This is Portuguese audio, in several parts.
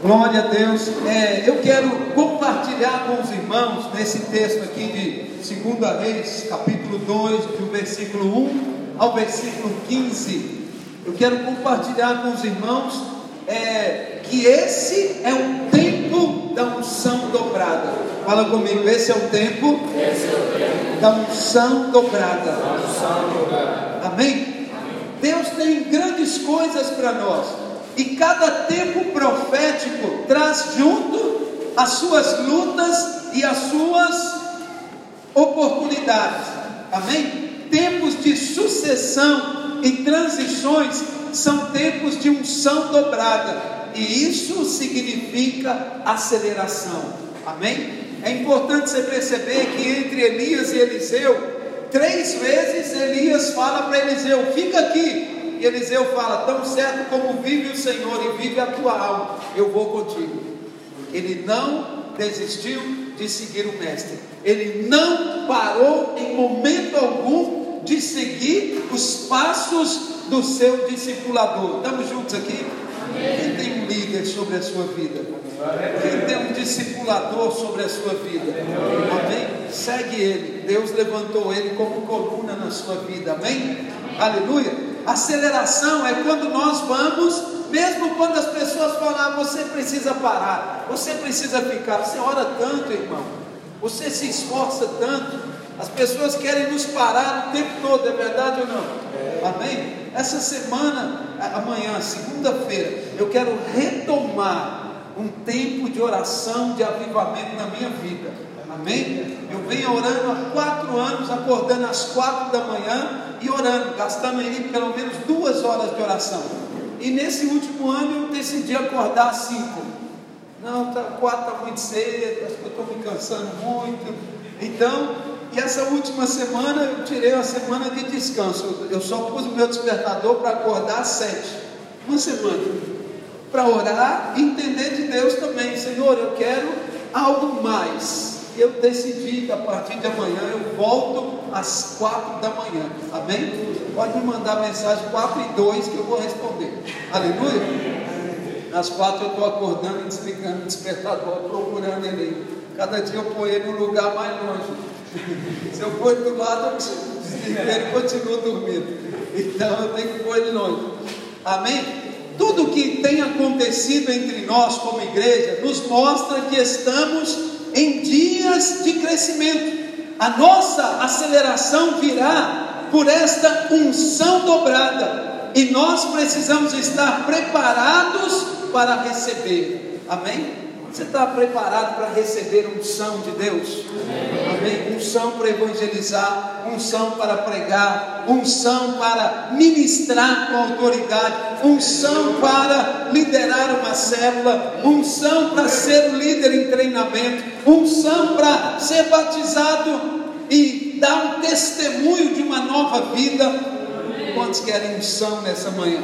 Glória a Deus. É, eu quero compartilhar com os irmãos nesse texto aqui de 2 Reis, capítulo 2, do versículo 1 ao versículo 15. Eu quero compartilhar com os irmãos é, que esse é o tempo da unção dobrada. Fala comigo, esse é o tempo, é o tempo da unção dobrada. Da unção dobrada. Amém? Deus tem grandes coisas para nós. E cada tempo profético traz junto as suas lutas e as suas oportunidades. Amém? Tempos de sucessão e transições são tempos de unção dobrada. E isso significa aceleração. Amém? É importante você perceber que entre Elias e Eliseu, três vezes Elias fala para Eliseu: fica aqui, e Eliseu fala: Tão certo como vive o Senhor e vive a tua alma, eu vou contigo. Ele não desistiu de seguir o Mestre, ele não parou em momento algum de seguir os passos do seu discipulador. Estamos juntos aqui? Quem tem um líder sobre a sua vida? Quem tem um discipulador sobre a sua vida? Amém? Segue ele. Deus levantou ele como coluna na sua vida. Amém? Aleluia. Aceleração é quando nós vamos, mesmo quando as pessoas falam, ah, você precisa parar, você precisa ficar, você ora tanto, irmão, você se esforça tanto, as pessoas querem nos parar o tempo todo, é verdade ou não? É. Amém? Essa semana, amanhã, segunda-feira, eu quero retomar um tempo de oração, de avivamento na minha vida. Amém? Eu venho orando há quatro anos, acordando às quatro da manhã e orando, gastando aí pelo menos duas horas de oração. E nesse último ano eu decidi acordar às cinco. Não, tá, quatro está muito cedo, acho que eu estou me cansando muito. Então, e essa última semana eu tirei uma semana de descanso. Eu só pus o meu despertador para acordar às sete. Uma semana. Para orar e entender de Deus também. Senhor, eu quero algo mais eu decidi que a partir de amanhã eu volto às quatro da manhã. Amém? Pode me mandar mensagem 4 e 2 que eu vou responder. Aleluia? Às quatro eu estou acordando desligando despertador, procurando ele. Cada dia eu ponho ele num lugar mais longe. Se eu pôr do lado, ele e continuo dormindo. Então eu tenho que pôr ele longe. Amém? Tudo que tem acontecido entre nós como igreja nos mostra que estamos em dias de crescimento. A nossa aceleração virá por esta unção dobrada e nós precisamos estar preparados para receber. Amém? Você está preparado para receber unção de Deus? Amém? Unção para evangelizar, unção para pregar, unção para ministrar com autoridade, unção para liderar uma célula, unção para ser líder em treinamento, unção para ser batizado e dar um testemunho de uma nova vida. Quantos querem unção nessa manhã?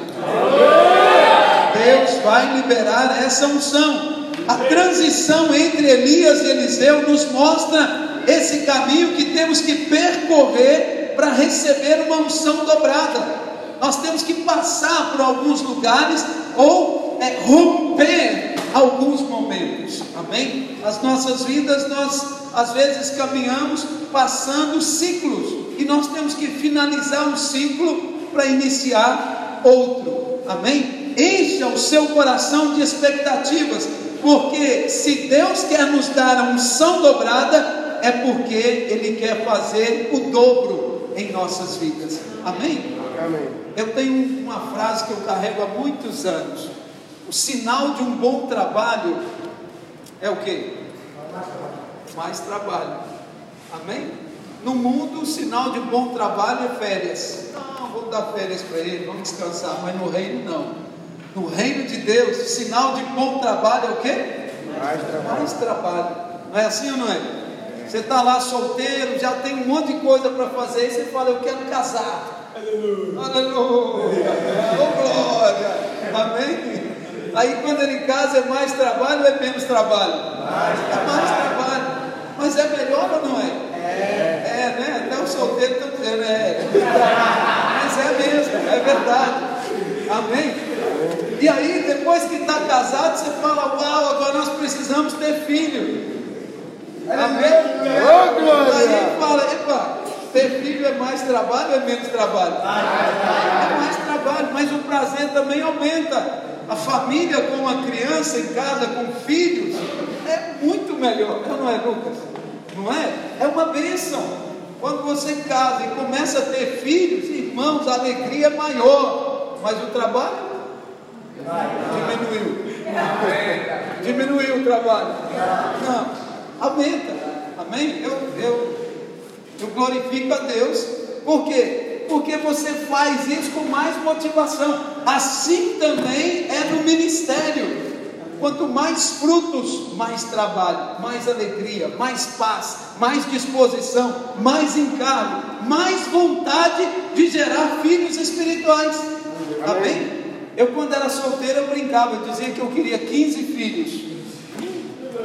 Deus vai liberar essa unção. A transição entre Elias e Eliseu nos mostra esse caminho que temos que percorrer para receber uma unção dobrada. Nós temos que passar por alguns lugares ou é, romper alguns momentos. Amém? As nossas vidas nós às vezes caminhamos passando ciclos e nós temos que finalizar um ciclo para iniciar outro. Amém? Encha o seu coração de expectativas porque se Deus quer nos dar a unção dobrada, é porque Ele quer fazer o dobro em nossas vidas. Amém? Amém. Eu tenho uma frase que eu carrego há muitos anos. O sinal de um bom trabalho é o que? Mais trabalho. Amém? No mundo, o sinal de bom trabalho é férias. Não, vou dar férias para ele, vamos descansar. Mas no reino, não. No reino de Deus, sinal de bom trabalho é o quê? Mais trabalho. Mais trabalho. Não é assim ou não é? Você está lá solteiro, já tem um monte de coisa para fazer, e você fala, eu quero casar. Aleluia. Aleluia. Oh, glória. Amém? Aí quando ele casa é mais trabalho ou é menos trabalho? Mais é mais trabalho. Mas é melhor ou não é? É. É, né? Até o solteiro está dizendo, é. Mas é mesmo, é verdade. Amém? E aí, depois que está casado, você fala, filho. Amém? Ô, glória! Aí fala, epa, ter filho é mais trabalho ou é menos trabalho? É mais trabalho, mas o prazer também aumenta. A família com uma criança em casa, com filhos, é muito melhor, não é, Lucas? Não é? É uma bênção. Quando você casa e começa a ter filhos, irmãos, a alegria é maior, mas o trabalho diminuiu. Diminuiu o trabalho. Não, aumenta. Amém? Eu, eu, eu glorifico a Deus. Por quê? Porque você faz isso com mais motivação. Assim também é no ministério. Quanto mais frutos, mais trabalho, mais alegria, mais paz, mais disposição, mais encargo, mais vontade de gerar filhos espirituais. Amém? Eu, quando era solteiro, eu brincava, eu dizia que eu queria 15 filhos.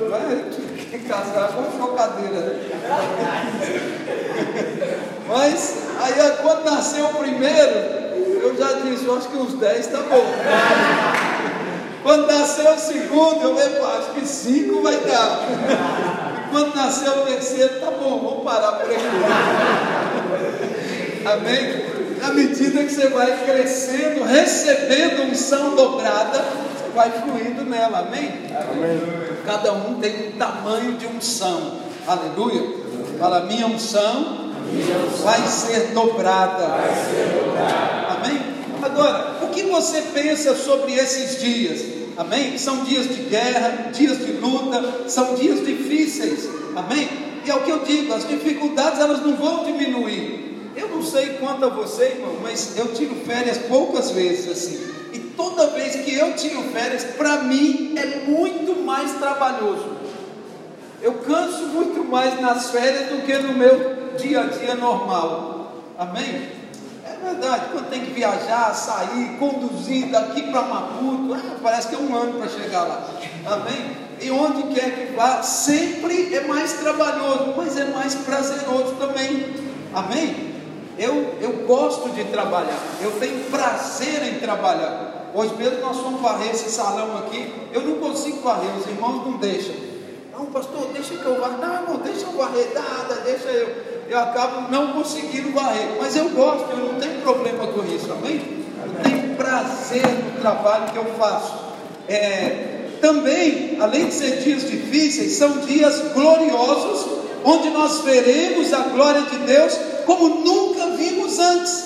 Mas, casar com chocadeira. né? Mas, aí quando nasceu o primeiro, eu já disse, eu acho que uns 10 tá bom. Quando nasceu o segundo, eu falei, "Pô, acho que 5 vai dar. E quando nasceu o terceiro, tá bom, vamos parar por aqui. Amém? Na medida que você vai crescendo, recebendo unção dobrada, você vai fluindo nela, amém? Cada um tem um tamanho de unção, aleluia. Fala, minha unção vai ser dobrada, amém? Agora, o que você pensa sobre esses dias? Amém? São dias de guerra, dias de luta, são dias difíceis, amém? E é o que eu digo, as dificuldades elas não vão diminuir. Eu não sei quanto a você, irmão, mas eu tiro férias poucas vezes assim. E toda vez que eu tiro férias, para mim é muito mais trabalhoso. Eu canso muito mais nas férias do que no meu dia a dia normal. Amém? É verdade, quando tem que viajar, sair, conduzir daqui para Maputo, ah, parece que é um ano para chegar lá. Amém? E onde quer que vá, sempre é mais trabalhoso, mas é mais prazeroso também. Amém? Eu, eu gosto de trabalhar, eu tenho prazer em trabalhar. Hoje mesmo nós fomos varrer esse salão aqui, eu não consigo varrer, os irmãos não deixam. Não, pastor, deixa que eu varrer. Não, irmão, deixa eu varrer, nada, deixa eu. Eu acabo não conseguindo varrer, mas eu gosto, eu não tenho problema com isso, amém? Eu tenho prazer no trabalho que eu faço. É, também, além de ser dias difíceis, são dias gloriosos, onde nós veremos a glória de Deus como nunca vimos antes.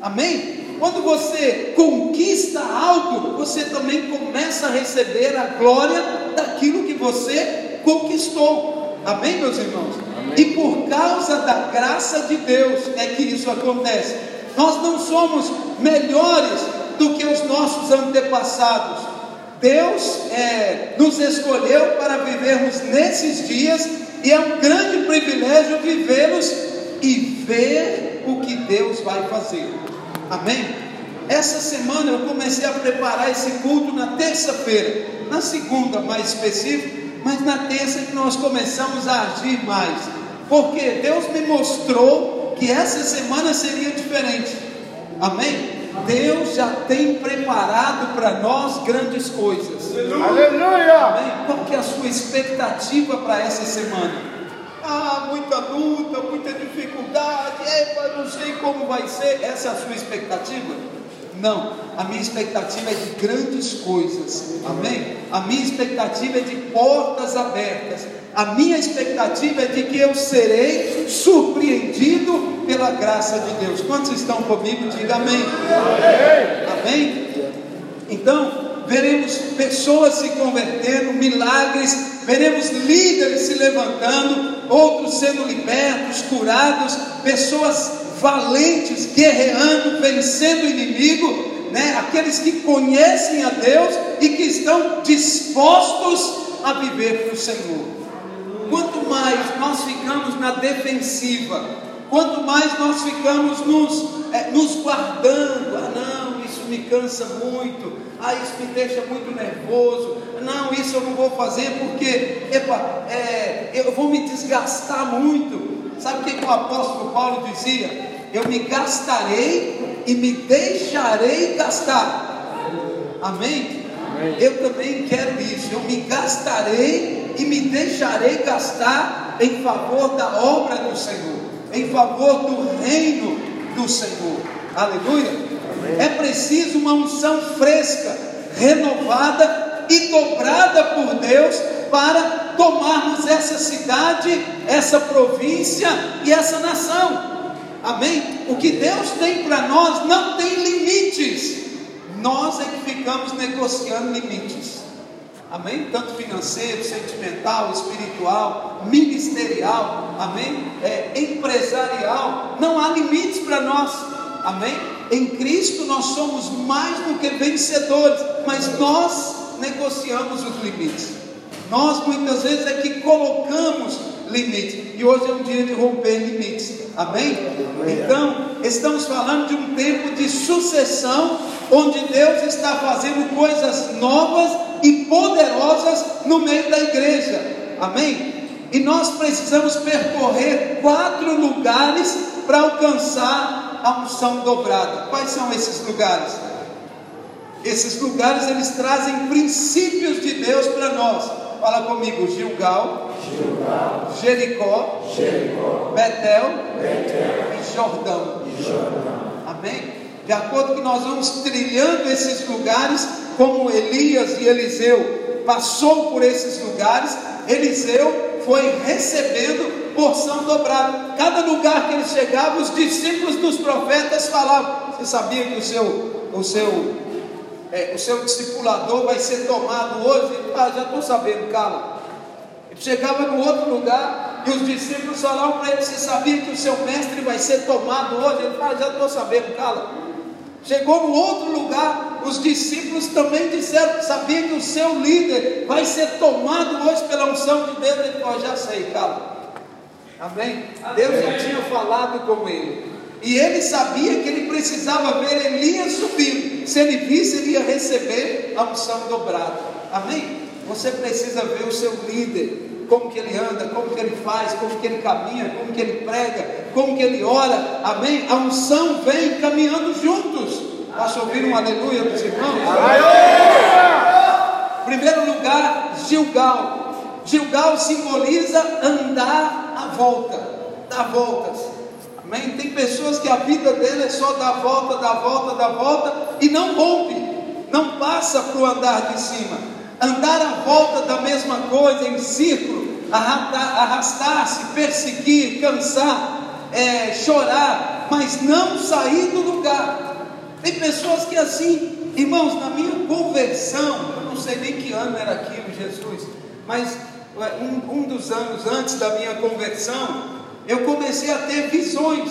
Amém? Quando você conquista algo, você também começa a receber a glória daquilo que você conquistou. Amém, meus irmãos? E por causa da graça de Deus é que isso acontece. Nós não somos melhores do que os nossos antepassados. Deus é, nos escolheu para vivermos nesses dias e é um grande privilégio vivê-los e ver o que Deus vai fazer. Amém? Essa semana eu comecei a preparar esse culto na terça-feira, na segunda mais específico, mas na terça que nós começamos a agir mais, porque Deus me mostrou que essa semana seria diferente. Amém? Deus já tem preparado para nós grandes coisas. Aleluia! Amém? Qual que é a sua expectativa para essa semana? Ah, muita luta, muita dificuldade, epa, não sei como vai ser. Essa é a sua expectativa? Não, a minha expectativa é de grandes coisas, amém? A minha expectativa é de portas abertas, a minha expectativa é de que eu serei surpreendido pela graça de Deus. Quantos estão comigo? Diga amém. Amém? Então, veremos pessoas se convertendo, milagres, veremos líderes se levantando, outros sendo libertos, curados, pessoas valentes, guerreando, vencendo o inimigo, né? aqueles que conhecem a Deus e que estão dispostos a viver para o Senhor. Quanto mais nós ficamos na defensiva, quanto mais nós ficamos nos, é, nos guardando, ah não, isso me cansa muito, ah, isso me deixa muito nervoso, não, isso eu não vou fazer porque, epa, é, eu vou me desgastar muito. Sabe o que, o apóstolo Paulo dizia? Eu me gastarei e me deixarei gastar. Amém? Amém. Eu também quero isso. Eu me gastarei e me deixarei gastar em favor da obra do Senhor, em favor do reino do Senhor. Aleluia. É preciso uma unção fresca, renovada e dobrada por Deus para tomarmos essa cidade, essa província e essa nação. Amém? O que Deus tem para nós não tem limites. Nós é que ficamos negociando limites. Amém? Tanto financeiro, sentimental, espiritual, ministerial, amém? É, empresarial, não há limites para nós, amém? Em Cristo nós somos mais do que vencedores, mas nós negociamos os limites. Nós muitas vezes é que colocamos limites, e hoje é um dia de romper limites, amém? Então, estamos falando de um tempo de sucessão, onde Deus está fazendo coisas novas e poderosas no meio da igreja, amém? E nós precisamos percorrer quatro lugares para alcançar a unção dobrada. Quais são esses lugares? Esses lugares eles trazem princípios de Deus para nós. Fala comigo, Gilgal, Gilgal, Jericó, Jericó, Betel, Betel e Jordão. Jordão. Amém? De acordo que nós vamos trilhando esses lugares, como Elias e Eliseu passou por esses lugares, Eliseu foi recebendo porção dobrada. Cada lugar que ele chegava, os discípulos dos profetas falavam: Você sabia que o seu, o seu, é, o seu discipulador vai ser tomado hoje? Ele fala, já estou sabendo, cala. Ele chegava no outro lugar e os discípulos falavam para ele: Você sabia que o seu mestre vai ser tomado hoje? Ele fala, já estou sabendo, cala. Chegou no outro lugar, os discípulos também disseram: Sabia que o seu líder vai ser tomado hoje pela unção de Deus? Ele falou: Já sei, cala. Amém? Deus já tinha falado com ele. E ele sabia que ele precisava ver Elias subindo. Se ele visse, ele ia receber a unção dobrada. Amém? Você precisa ver o seu líder, como que ele anda, como que ele faz, como que ele caminha, como que ele prega, como que ele ora. Amém? A unção vem caminhando juntos. Posso ouvir um aleluia dos irmãos? Primeiro lugar, Gilgal. Gilgal simboliza andar à volta, dar voltas. Amém? Tem pessoas que a vida dele é só dar volta, dar volta, dar volta e não rompe, não passa para o andar de cima. Andar à volta da mesma coisa, em círculo, arrastar- arrastar-se, perseguir, cansar, é, chorar, mas não sair do lugar. Tem pessoas que assim, irmãos, na minha conversão, eu não sei nem que ano era aquilo, Jesus, mas um, um dos anos antes da minha conversão, eu comecei a ter visões.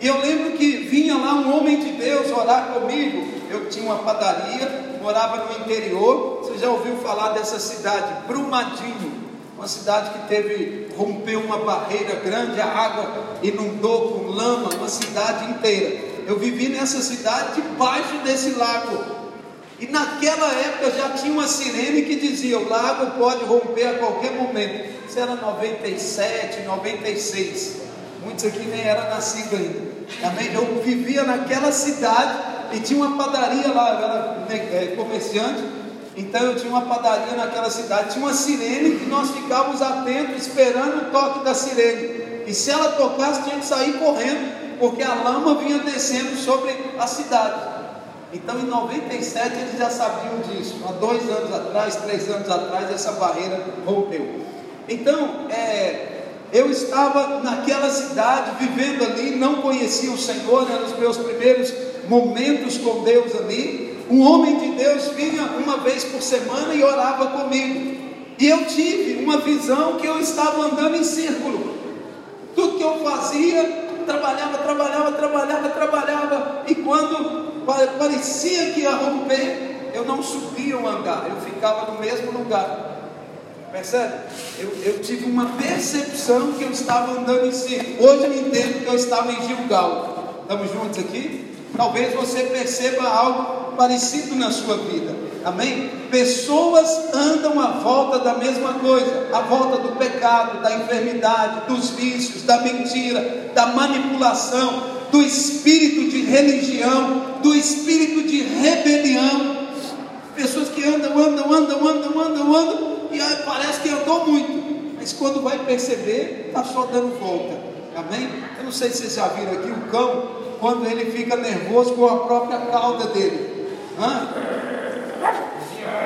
E eu lembro que vinha lá um homem de Deus orar comigo. Eu tinha uma padaria, morava no interior. Você já ouviu falar dessa cidade, Brumadinho? Uma cidade que teve, rompeu uma barreira grande, a água inundou com lama uma cidade inteira. Eu vivi nessa cidade debaixo desse lago. E naquela época já tinha uma sirene que dizia: o lago pode romper a qualquer momento. Isso era 97, 96. Muitos aqui nem eram nascidos ainda. Amém? Eu vivia naquela cidade e tinha uma padaria lá, eu era né, é, comerciante. Então eu tinha uma padaria naquela cidade, tinha uma sirene que nós ficávamos atentos, esperando o toque da sirene. E se ela tocasse, tinha que sair correndo, porque a lama vinha descendo sobre a cidade. Então em 97 eles já sabiam disso. Há dois anos atrás, três anos atrás, essa barreira rompeu. Então, é, eu estava naquela cidade, vivendo ali, não conhecia o Senhor, eram os meus primeiros momentos com Deus ali. Um homem de Deus vinha uma vez por semana e orava comigo. E eu tive uma visão que eu estava andando em círculo. Tudo que eu fazia, trabalhava, trabalhava, trabalhava, trabalhava. E quando parecia que ia romper, eu não subia o andar, eu ficava no mesmo lugar. Percebe? Eu, eu tive uma percepção que eu estava andando em círculo. Hoje eu entendo que eu estava em Gilgal. Estamos juntos aqui? Talvez você perceba algo parecido na sua vida. Amém? Pessoas andam à volta da mesma coisa, à volta do pecado, da enfermidade, dos vícios, da mentira, da manipulação, do espírito de religião, do espírito de rebelião. Pessoas que andam, andam, andam, andam, andam, andam, e parece que andou muito, mas quando vai perceber, está só dando volta. Amém? Eu não sei se vocês já viram aqui o cão, quando ele fica nervoso com a própria cauda dele. Hã?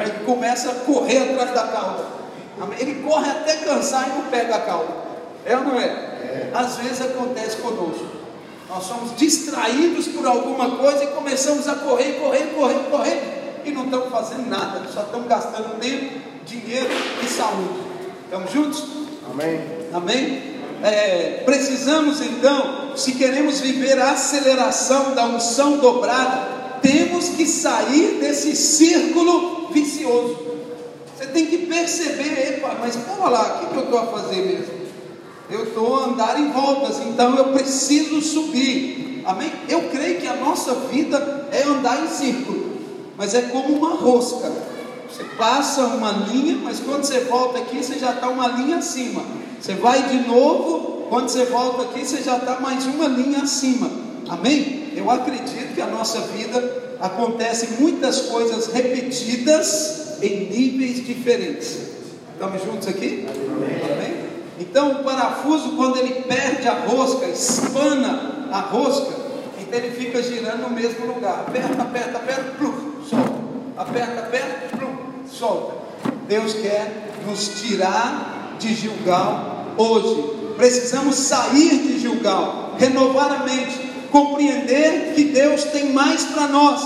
Ele começa a correr atrás da cauda. Amém? Ele corre até cansar e não pega a cauda. É ou não é? Às vezes acontece conosco. Nós somos distraídos por alguma coisa e começamos a correr, correr, correr, correr e não estamos fazendo nada, só estamos gastando tempo, dinheiro e saúde. Estamos juntos? Amém. Amém? É, precisamos então, se queremos viver a aceleração da unção dobrada, temos que sair desse círculo vicioso. Você tem que perceber, mas calma lá, o que, que eu estou a fazer mesmo? Eu estou a andar em voltas, então eu preciso subir. Amém? Eu creio que a nossa vida é andar em círculo, mas é como uma rosca. Você passa uma linha, mas quando você volta aqui, você já está uma linha acima. Você vai de novo, quando você volta aqui, você já está mais uma linha acima. Amém? Eu acredito que a nossa vida acontece muitas coisas repetidas em níveis diferentes. Estamos juntos aqui? Amém? Amém? Então o parafuso, quando ele perde a rosca, espana a rosca, então ele fica girando no mesmo lugar. Aperta, aperta, aperta, plum, solta. Aperta, aperta, plum, solta. Deus quer nos tirar de Gilgal hoje. Precisamos sair de Gilgal, renovar a mente, compreender que Deus tem mais para nós.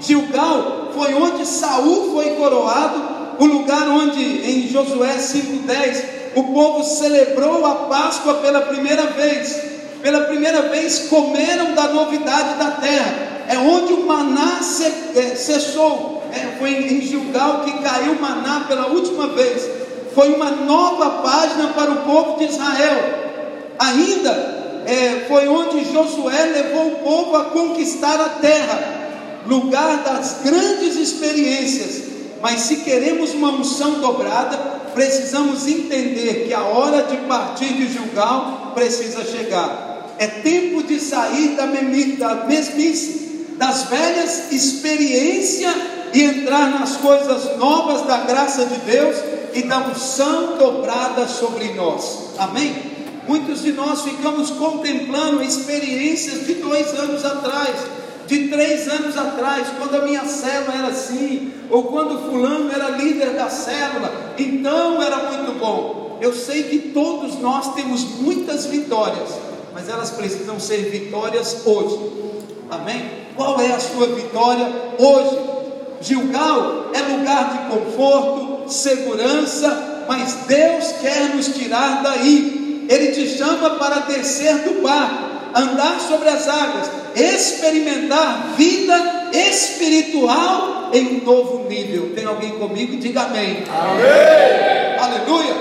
Gilgal foi onde Saul foi coroado, o lugar onde em Josué 5:10 o povo celebrou a Páscoa pela primeira vez. Pela primeira vez comeram da novidade da terra. É onde o maná é, cessou. É, foi em Gilgal que caiu maná pela última vez. Foi uma nova página para o povo de Israel. Ainda é, foi onde Josué levou o povo a conquistar a terra, lugar das grandes experiências. Mas se queremos uma unção dobrada, precisamos entender que a hora de partir de Gilgal precisa chegar. É tempo de sair da, mesmice, das velhas experiências e entrar nas coisas novas da graça de Deus e da unção dobrada sobre nós. Amém? Muitos de nós ficamos contemplando experiências de dois anos atrás, de três anos atrás, quando a minha célula era assim, ou quando fulano era líder da célula, então era muito bom. Eu sei que todos nós temos muitas vitórias, mas elas precisam ser vitórias hoje. Amém? Qual é a sua vitória hoje? Gilgal é lugar de conforto, segurança, mas Deus quer nos tirar daí. Ele te chama para descer do barco, andar sobre as águas, experimentar vida espiritual em um novo nível. Tem alguém comigo? Diga amém. Amém. Aleluia.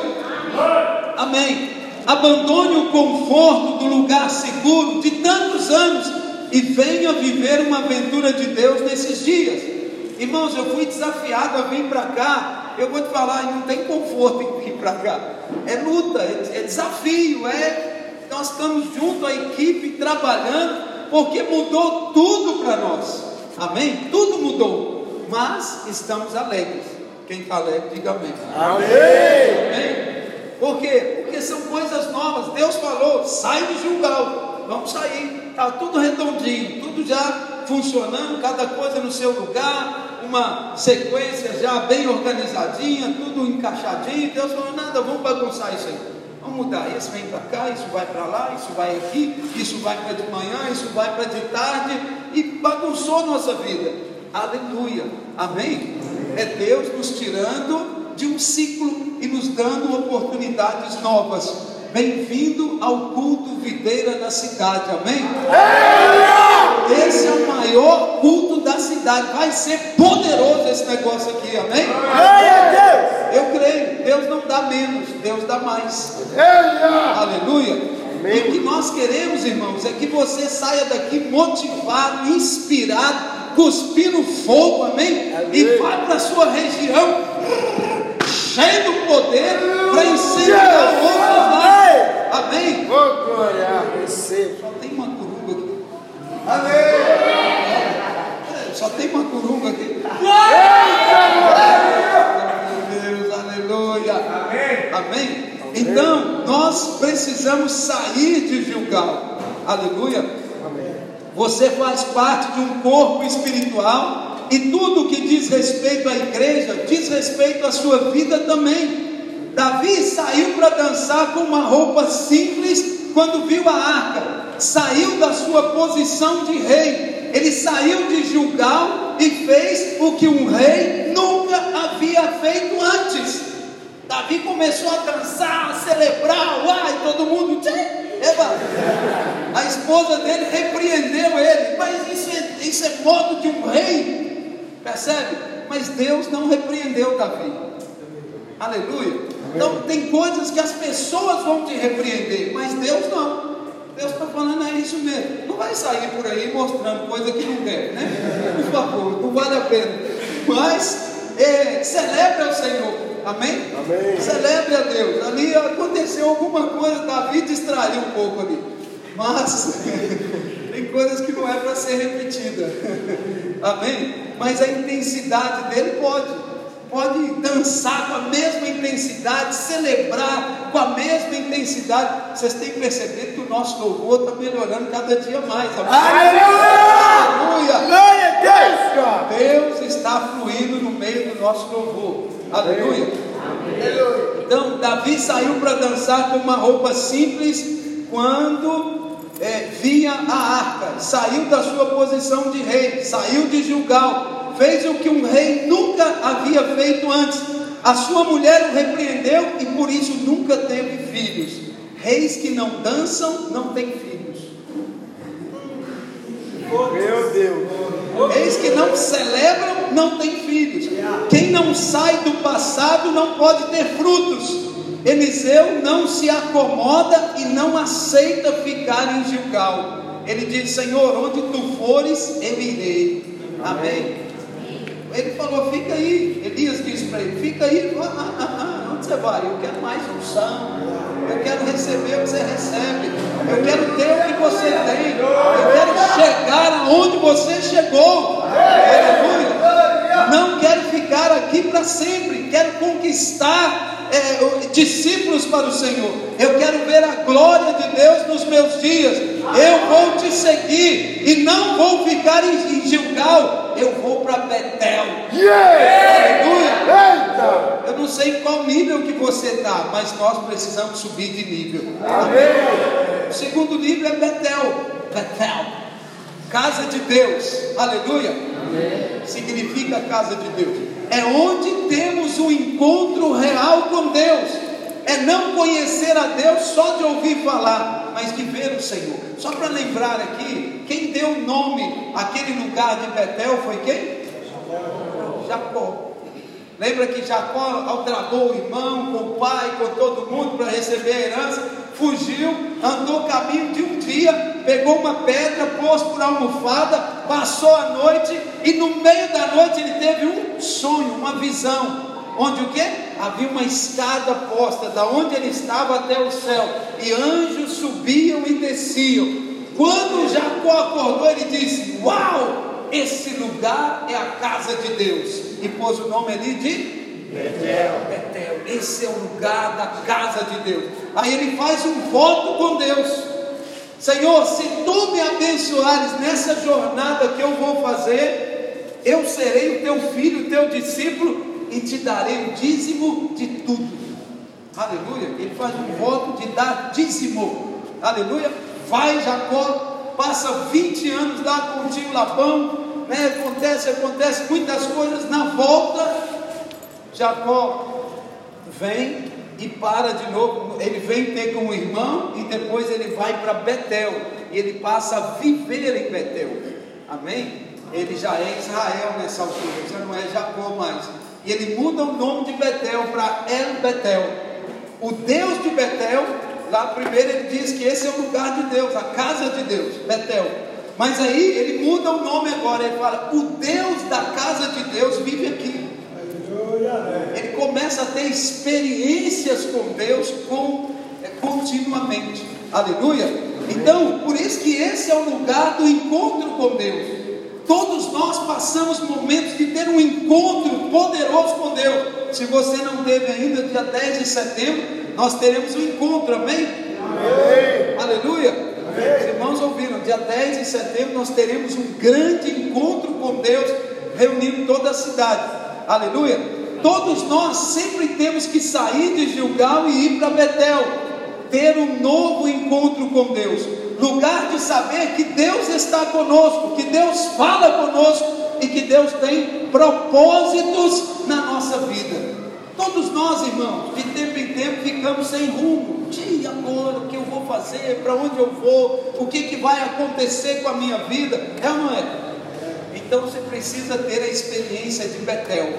Amém. Abandone o conforto do lugar seguro de tantos anos e venha viver uma aventura de Deus nesses dias. Irmãos, eu fui desafiado a vir para cá. Eu vou te falar, não tem conforto em vir para cá. É luta, é, é desafio, é. Nós estamos junto à equipe trabalhando, porque mudou tudo para nós. Amém? Tudo mudou. Mas estamos alegres. Quem está alegre, diga amém. Amém. Amém? Por quê? Porque são coisas novas. Deus falou: sai de Gilgal. Vamos sair. Está tudo redondinho, tudo já funcionando, cada coisa no seu lugar, uma sequência já bem organizadinha, tudo encaixadinho. Deus falou: nada, vamos bagunçar isso aí. Vamos mudar. Esse vem para cá, isso vai para lá, isso vai aqui, isso vai para de manhã, isso vai para de tarde. E bagunçou nossa vida. Aleluia. Amém? É Deus nos tirando de um ciclo e nos dando oportunidades novas. Bem-vindo ao culto videira da cidade, amém? Esse é o maior culto da cidade. Vai ser poderoso esse negócio aqui, amém? Eu creio, Deus não dá menos, Deus dá mais. Aleluia. E o que nós queremos, irmãos, é que você saia daqui motivado, inspirado, cuspindo fogo, amém? E Amém. vá para a sua região cheio do poder para incendiar outros lá. Amém? Oh, glória. Receba. Só tem uma coruga aqui. Amém. Só tem uma coruga aqui. Meu Amém. Amém? Então, nós precisamos sair de Gilgal. Aleluia. Amém. Você faz parte de um corpo espiritual e tudo que diz respeito à igreja diz respeito à sua vida também. Davi saiu para dançar com uma roupa simples quando viu a arca, saiu da sua posição de rei, ele saiu de Gilgal e fez o que um rei nunca havia feito antes. Davi começou a dançar, a celebrar, uai, todo mundo, tchê, eba. A esposa dele repreendeu ele, mas isso é, isso é modo de um rei, percebe? Mas Deus não repreendeu Davi, aleluia. Então tem coisas que as pessoas vão te repreender, mas Deus não. Deus está falando, é isso mesmo. Não vai sair por aí mostrando coisa que não deve, né? Por favor, não vale a pena. Mas é, celebre ao Senhor. Amém? Amém. Celebre a Deus. Ali aconteceu alguma coisa, Davi distraiu um pouco ali. Mas tem coisas que não é para ser repetida. Amém? Mas a intensidade dele pode pode dançar com a mesma intensidade, celebrar com a mesma intensidade. Vocês têm que perceber que o nosso louvor está melhorando cada dia mais. Aleluia! Aleluia! Glória a Deus! Deus está fluindo no meio do nosso louvor. Aleluia! Então, Davi saiu para dançar com uma roupa simples quando é, via a arca, saiu da sua posição de rei, saiu de Gilgal, fez o que um rei nunca havia feito antes. A sua mulher o repreendeu e por isso nunca teve filhos. Reis que não dançam não têm filhos. Meu Deus! Reis que não celebram não têm filhos. Quem não sai do passado não pode ter frutos. Eliseu não se acomoda e não aceita ficar em Gilgal. Ele diz: Senhor, onde tu fores, eu irei. Amém. Ele falou: Fica aí. Elias disse para ele: Fica aí. Ah, ah, ah, ah, onde você vai? Eu quero mais unção. Eu quero receber o que você recebe. Eu quero ter o que você tem. Eu quero chegar aonde você chegou. Aleluia. Não quero ficar aqui para sempre. Quero conquistar é, discípulos para o Senhor. Eu quero ver a glória de Deus nos meus dias. Eu vou te seguir e não vou ficar em, em Gilgal. Eu vou para Betel. Yeah! Aleluia. Eu não sei qual nível que você está, mas nós precisamos subir de nível. Amém! O segundo nível é Betel. Betel. Casa de Deus. Aleluia. Significa casa de Deus. É onde temos o encontro real com Deus. É não conhecer a Deus só de ouvir falar, mas de ver o Senhor. Só para lembrar aqui, quem deu o nome àquele lugar de Betel foi quem? Jacó. Lembra que Jacó aldrabou o irmão, com o pai, com todo mundo para receber a herança? Fugiu, andou o caminho de um dia, pegou uma pedra, pôs por almofada, passou a noite e no meio da noite ele teve um sonho, uma visão. Onde o que? Havia uma escada posta da onde ele estava até o céu, e anjos subiam e desciam. Quando Jacó acordou, ele disse: Uau! Esse lugar é a casa de Deus. E pôs o nome ali de Betel. Betel. Esse é o lugar da casa de Deus. Aí ele faz um voto com Deus. Senhor, se tu me abençoares nessa jornada que eu vou fazer, eu serei o teu filho, o teu discípulo e te darei o dízimo de tudo. Aleluia. Ele faz um voto de dar dízimo. Aleluia. Vai Jacó, passa 20 anos lá com o tio Labão, né? acontece, acontece muitas coisas. Na volta, Jacó vem e para de novo. Ele vem ter com o irmão e depois ele vai para Betel. E ele passa a viver em Betel. Amém? Ele já é Israel nessa altura, já não é Jacó mais. E ele muda o nome de Betel para El Betel. O Deus de Betel, lá primeiro ele diz que esse é o lugar de Deus, a casa de Deus, Betel. Mas aí ele muda o nome agora, ele fala: o Deus da casa de Deus vive aqui. Ele começa a ter experiências com Deus com, é, continuamente. Aleluia. Então, por isso que esse é o lugar do encontro com Deus. Todos nós passamos momentos de ter um encontro poderoso com Deus. Se você não teve ainda, dia 10 de setembro, nós teremos um encontro, amém? Amém. Aleluia. Os irmãos ouviram, dia 10 de setembro nós teremos um grande encontro com Deus, reunindo toda a cidade. Aleluia. Todos nós sempre temos que sair de Gilgal e ir para Betel, ter um novo encontro com Deus lugar de saber que Deus está conosco, que Deus fala conosco e que Deus tem propósitos na nossa vida. Todos nós, irmãos, de tempo em tempo ficamos sem rumo. E agora, o que eu vou fazer? Para onde eu vou? O que, que vai acontecer com a minha vida? É ou não é? Então você precisa ter a experiência de Betel.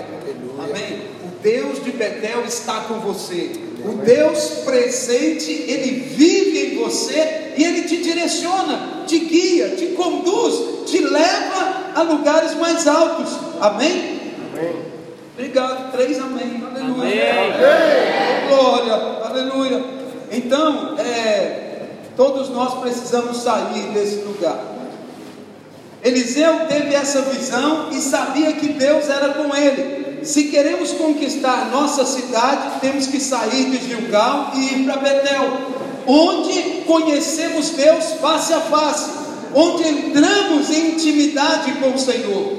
Amém? O Deus de Betel está com você. O Deus presente, ele vive em você e ele te direciona, te guia, te conduz, te leva a lugares mais altos. Amém? Amém. Obrigado. Três amém. Aleluia. Amém. Glória. Aleluia. Então, é, todos nós precisamos sair desse lugar. Eliseu teve essa visão e sabia que Deus era com ele. Se queremos conquistar nossa cidade, temos que sair de Gilgal e ir para Betel, onde conhecemos Deus face a face, onde entramos em intimidade com o Senhor.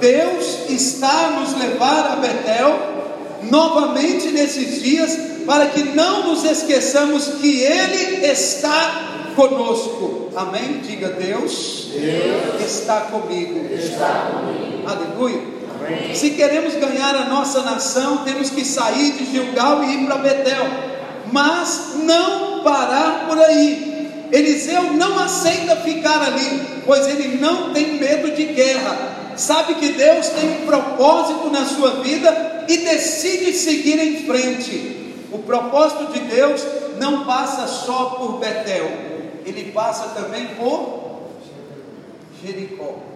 Deus está a nos levar a Betel novamente nesses dias, para que não nos esqueçamos que Ele está conosco. Amém? Diga Deus, Deus está, comigo. está comigo. Aleluia. Amém. Se queremos ganhar a nossa nação, temos que sair de Gilgal e ir para Betel. Mas não parar por aí. Eliseu não aceita ficar ali, pois ele não tem medo de guerra. Sabe que Deus tem um propósito na sua vida e decide seguir em frente. O propósito de Deus não passa só por Betel, ele passa também por Jericó.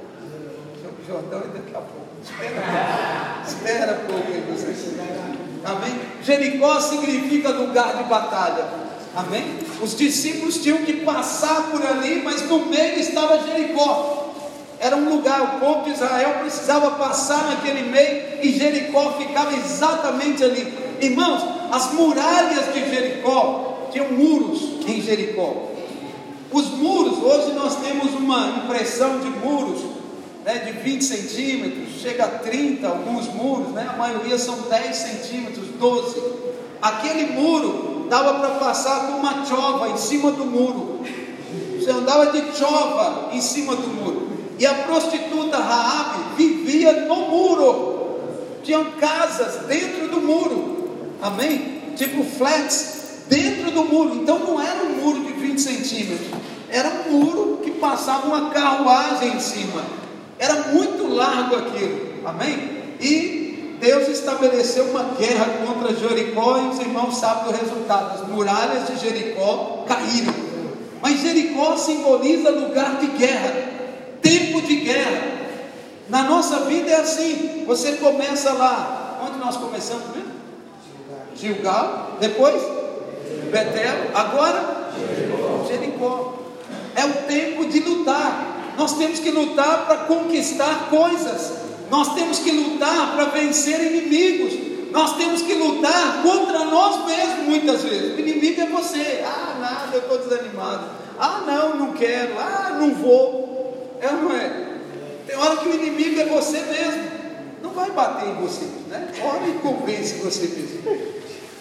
Jordão e daqui a pouco. Espera, espera um pouco aí. Amém? Jericó significa lugar de batalha. Amém? Os discípulos tinham que passar por ali, mas no meio estava Jericó. Era um lugar, o povo de Israel precisava passar naquele meio e Jericó ficava exatamente ali. Irmãos, as muralhas de Jericó tinham muros em Jericó. Os muros, hoje nós temos uma impressão de muros né, de 20 centímetros, chega a 30 alguns muros, né, a maioria são 10 centímetros, 12. Aquele muro dava para passar com uma chova em cima do muro. Você andava de chova em cima do muro. E a prostituta Raabe vivia no muro. Tinham casas dentro do muro. Amém? Tipo flats dentro do muro. Então não era um muro de 20 centímetros, era um muro que passava uma carruagem em cima. Era muito largo aquilo, amém? E Deus estabeleceu uma guerra contra Jericó e os irmãos sabem o resultado: as muralhas de Jericó caíram. Mas Jericó simboliza lugar de guerra, tempo de guerra. Na nossa vida é assim: você começa lá, onde nós começamos mesmo? Gilgal, depois Betel, agora Jericó. É o tempo de lutar. Nós temos que lutar para conquistar coisas. Nós temos que lutar para vencer inimigos. Nós temos que lutar contra nós mesmos muitas vezes. O inimigo é você. Ah, nada, eu estou desanimado. Ah, não, não quero. Ah, não vou. É ou não é? Tem hora que o inimigo é você mesmo. Não vai bater em você, né? Ora e convence você mesmo.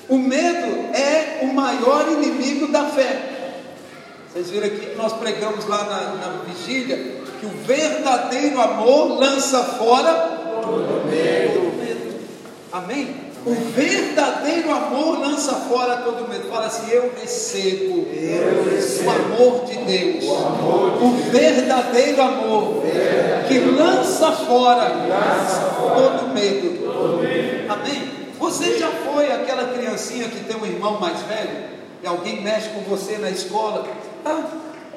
O medo é o maior inimigo da fé. Vocês viram aqui que nós pregamos lá na, na vigília que o verdadeiro amor lança fora todo medo. Amém? O verdadeiro amor lança fora todo medo. Fala assim: Eu recebo, eu recebo o amor de Deus. O, amor de o verdadeiro amor verdadeiro que lança fora, lança fora todo, medo. todo medo. Amém? Você já foi aquela criancinha que tem um irmão mais velho e alguém mexe com você na escola? Ah,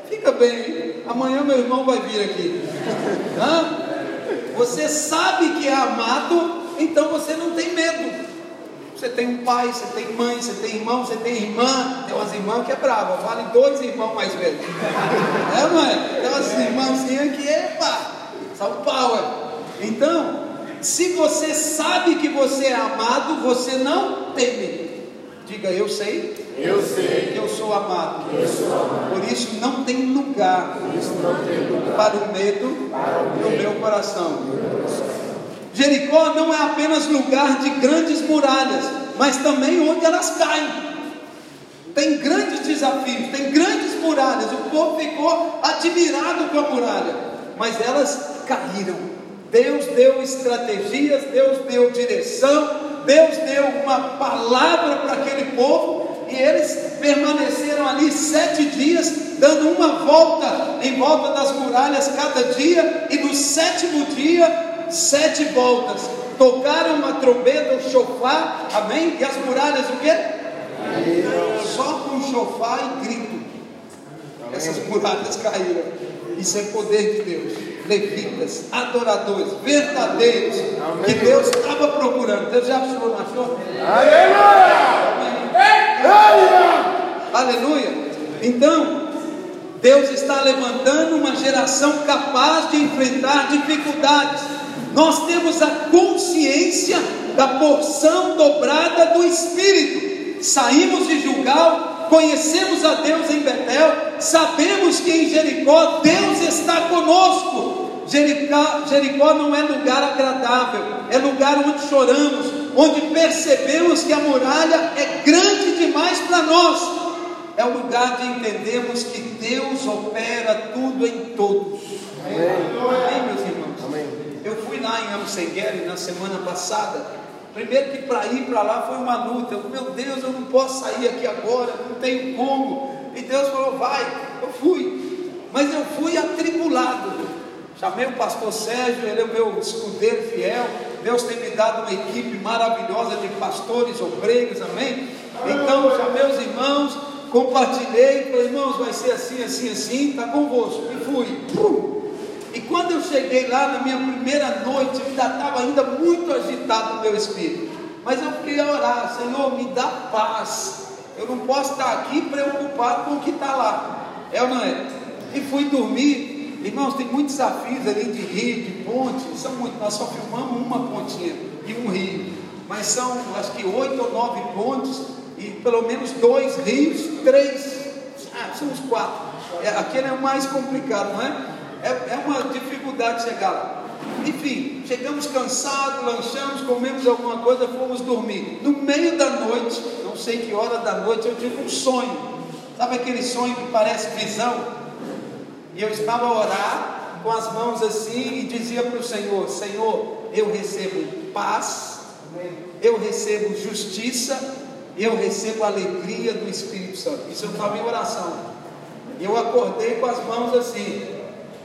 fica bem, amanhã meu irmão vai vir aqui. Você sabe que é amado, então você não tem medo. Você tem um pai, você tem mãe, você tem irmão, você tem irmã. Tem umas irmãs que é brava, vale dois irmãos mais velhos. É, não é? Tem umas irmãzinhas que, epa, Soul Power. Então, se você sabe que você é amado, você não teme. Diga, eu sei. Eu sei. Que eu sou amado. Eu sou amado. Por isso não tem lugar, isso não tem lugar para o medo no meu coração. Jericó não é apenas lugar de grandes muralhas, mas também onde elas caem. Tem grandes desafios, tem grandes muralhas. O povo ficou admirado com a muralha, mas elas caíram. Deus deu estratégias, Deus deu direção, Deus deu uma palavra para aquele povo e eles permaneceram ali sete dias, dando uma volta em volta das muralhas cada dia, e no sétimo dia, sete voltas. Tocaram uma trombeta, um chofar, amém? E as muralhas o quê? Só com chofar e grito. Essas muralhas caíram. Isso é poder de Deus levitas, adoradores, verdadeiros, Amém. que Deus estava procurando. Deus já achou, não achou? Aleluia! Aleluia! Então, Deus está levantando uma geração capaz de enfrentar dificuldades. Nós temos a consciência da porção dobrada do Espírito. Saímos de Julgal, conhecemos a Deus em Betel, sabemos que em Jericó Deus está conosco. Jericó, Jericó não é lugar agradável, é lugar onde choramos, onde percebemos que a muralha é grande demais para nós. É o lugar de entendermos que Deus opera tudo em todos. Amém meus irmãos? Eu fui lá em Amsengueri na semana passada. Primeiro que para ir para lá foi uma luta. Eu, meu Deus, eu não posso sair aqui agora, não tenho como. E Deus falou, vai. Eu fui. Mas eu fui atribulado. Chamei o pastor Sérgio, ele é o meu escudeiro fiel. Deus tem me dado uma equipe maravilhosa de pastores, obreiros, amém? Então, chamei os irmãos, compartilhei, falei, irmãos, vai ser assim, assim, assim, está convosco. E fui. E quando eu cheguei lá na minha primeira noite, eu ainda estava ainda muito agitado no meu espírito. Mas eu fiquei a orar, Senhor, me dá paz. Eu não posso estar aqui preocupado com o que está lá. É ou não é? E fui dormir Irmãos, tem muitos desafios ali de rio, de ponte, são muitos. Nós só filmamos uma pontinha e um rio, mas são acho que oito ou nove pontes e pelo menos dois rios, três, ah, são os quatro. É, aquele é o mais complicado, não é? É? É uma dificuldade chegar lá. Enfim, chegamos cansados, lanchamos, comemos alguma coisa, fomos dormir. No meio da noite, não sei que hora da noite, eu tive um sonho. Sabe aquele sonho que parece visão? E eu estava a orar com as mãos assim e dizia para o Senhor: Senhor, eu recebo paz, eu recebo justiça, eu recebo alegria do Espírito Santo. Isso eu estava em oração. E eu acordei com as mãos assim: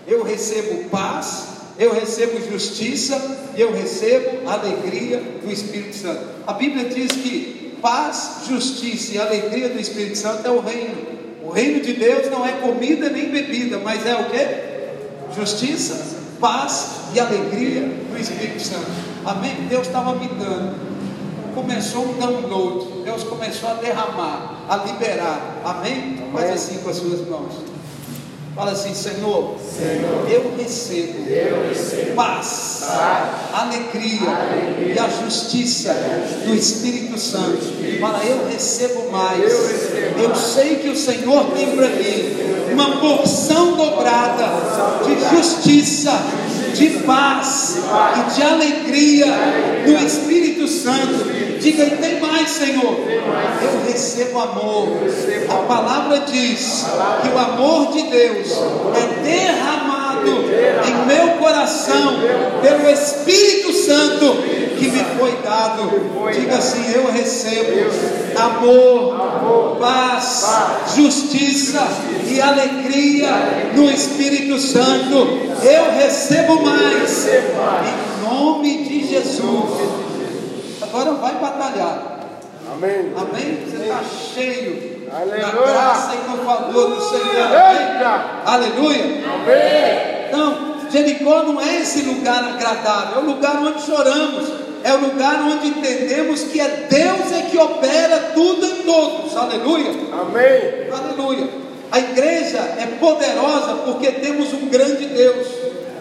eu recebo paz, eu recebo justiça e eu recebo alegria do Espírito Santo. A Bíblia diz que paz, justiça e alegria do Espírito Santo é o reino. O reino de Deus não é comida nem bebida, mas é o que? Justiça, paz e alegria do Espírito Santo. Amém? Deus estava me dando. Começou um download. Deus começou a derramar, a liberar. Amém? Amém. Faz assim com as suas mãos. Fala assim, Senhor, Senhor eu, recebo eu recebo paz, paz alegria, alegria, e a justiça, do Espírito Santo. Fala, eu recebo mais. Eu, recebo eu sei que o Senhor tem para mim uma porção dobrada de justiça, de paz e de alegria do Espírito Santo. Diga, e tem mais, Senhor. Eu recebo amor. A palavra diz que o amor de Deus é derramado em meu coração pelo Espírito Santo que me foi dado. Diga assim: Eu recebo amor, paz, justiça e alegria no Espírito Santo. Eu recebo mais. Em nome de Jesus agora vai batalhar. Amém. Amém? Você está cheio Aleluia. da graça e do favor do Senhor. Amém? Aleluia. Amém. Então, Jericó não é esse lugar agradável, é o lugar onde choramos, é o lugar onde entendemos que é Deus é que opera tudo em todos. Aleluia. Amém. Aleluia. A igreja é poderosa porque temos um grande Deus.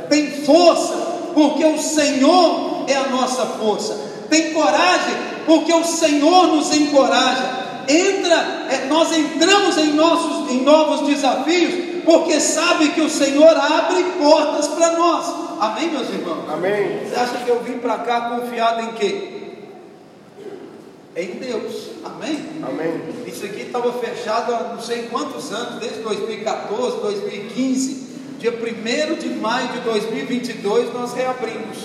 Tem força, porque o Senhor é a nossa força. Tem coragem, porque o Senhor nos encoraja. Entra, é, nós entramos em, nossos, em novos desafios, porque sabe que o Senhor abre portas para nós. Amém, meus irmãos? Amém. Você acha que eu vim para cá confiado em quê? Em Deus. Amém? Amém. Isso aqui estava fechado há não sei quantos anos, desde 2014, 2015. Dia 1 de maio de 2022 nós reabrimos.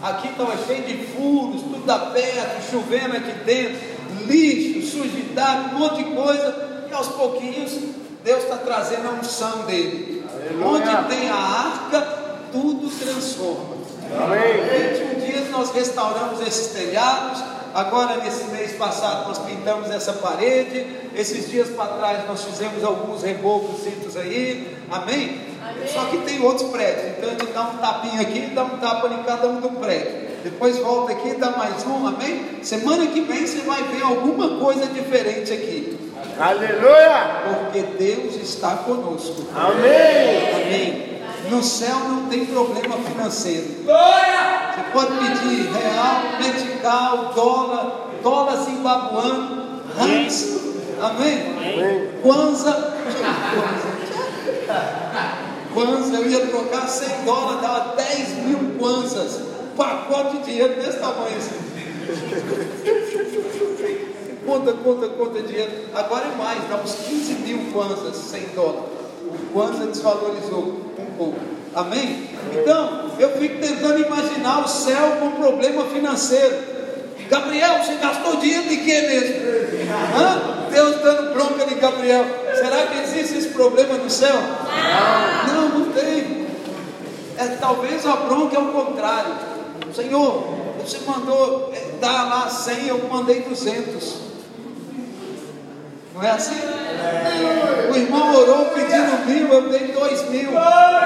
Aqui estava cheio de furos, tudo aberto, chovendo aqui dentro, lixo, sujidade, um monte de coisa. E aos pouquinhos Deus está trazendo a unção dele. Aleluia. Onde tem a arca, tudo transforma. Amém. 21 dias nós restauramos esses telhados. Agora, nesse mês passado, nós pintamos essa parede. Esses dias para trás, nós fizemos alguns rebocos aí. Amém? Só que tem outros prédios. Então, a gente dá um tapinha aqui e dá um tapa em cada um do prédio. Depois volta aqui e dá mais um. Amém? Semana que vem você vai ver alguma coisa diferente aqui. Aleluia. Porque Deus está conosco. Amém. Amém. No céu não tem problema financeiro. Você pode pedir real, metical, dólar, dólar zimbabuano, rands. Amém? Amém. Kwanza. Kwanza, eu ia trocar 100 dólares, dava 10 mil kwanzas. Pacote de dinheiro desse tamanho assim. Conta, conta, conta dinheiro. Agora é mais, dá uns 15 mil kwanzas, 100 dólares. O kwanza desvalorizou Amém? Então, eu fico tentando imaginar o céu com problema financeiro. Gabriel, você gastou dinheiro de quê mesmo? Hã? Deus dando bronca de Gabriel. Será que existe esse problema no céu? Não, não tem. É, talvez a bronca é o contrário. Senhor, você mandou é, dar lá 100, eu mandei 200. Não é assim? O irmão orou pedindo mil, eu dei dois mil. Hã?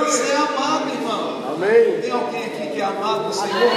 Você é amado, irmão. Amém. Tem alguém aqui que é amado do Senhor?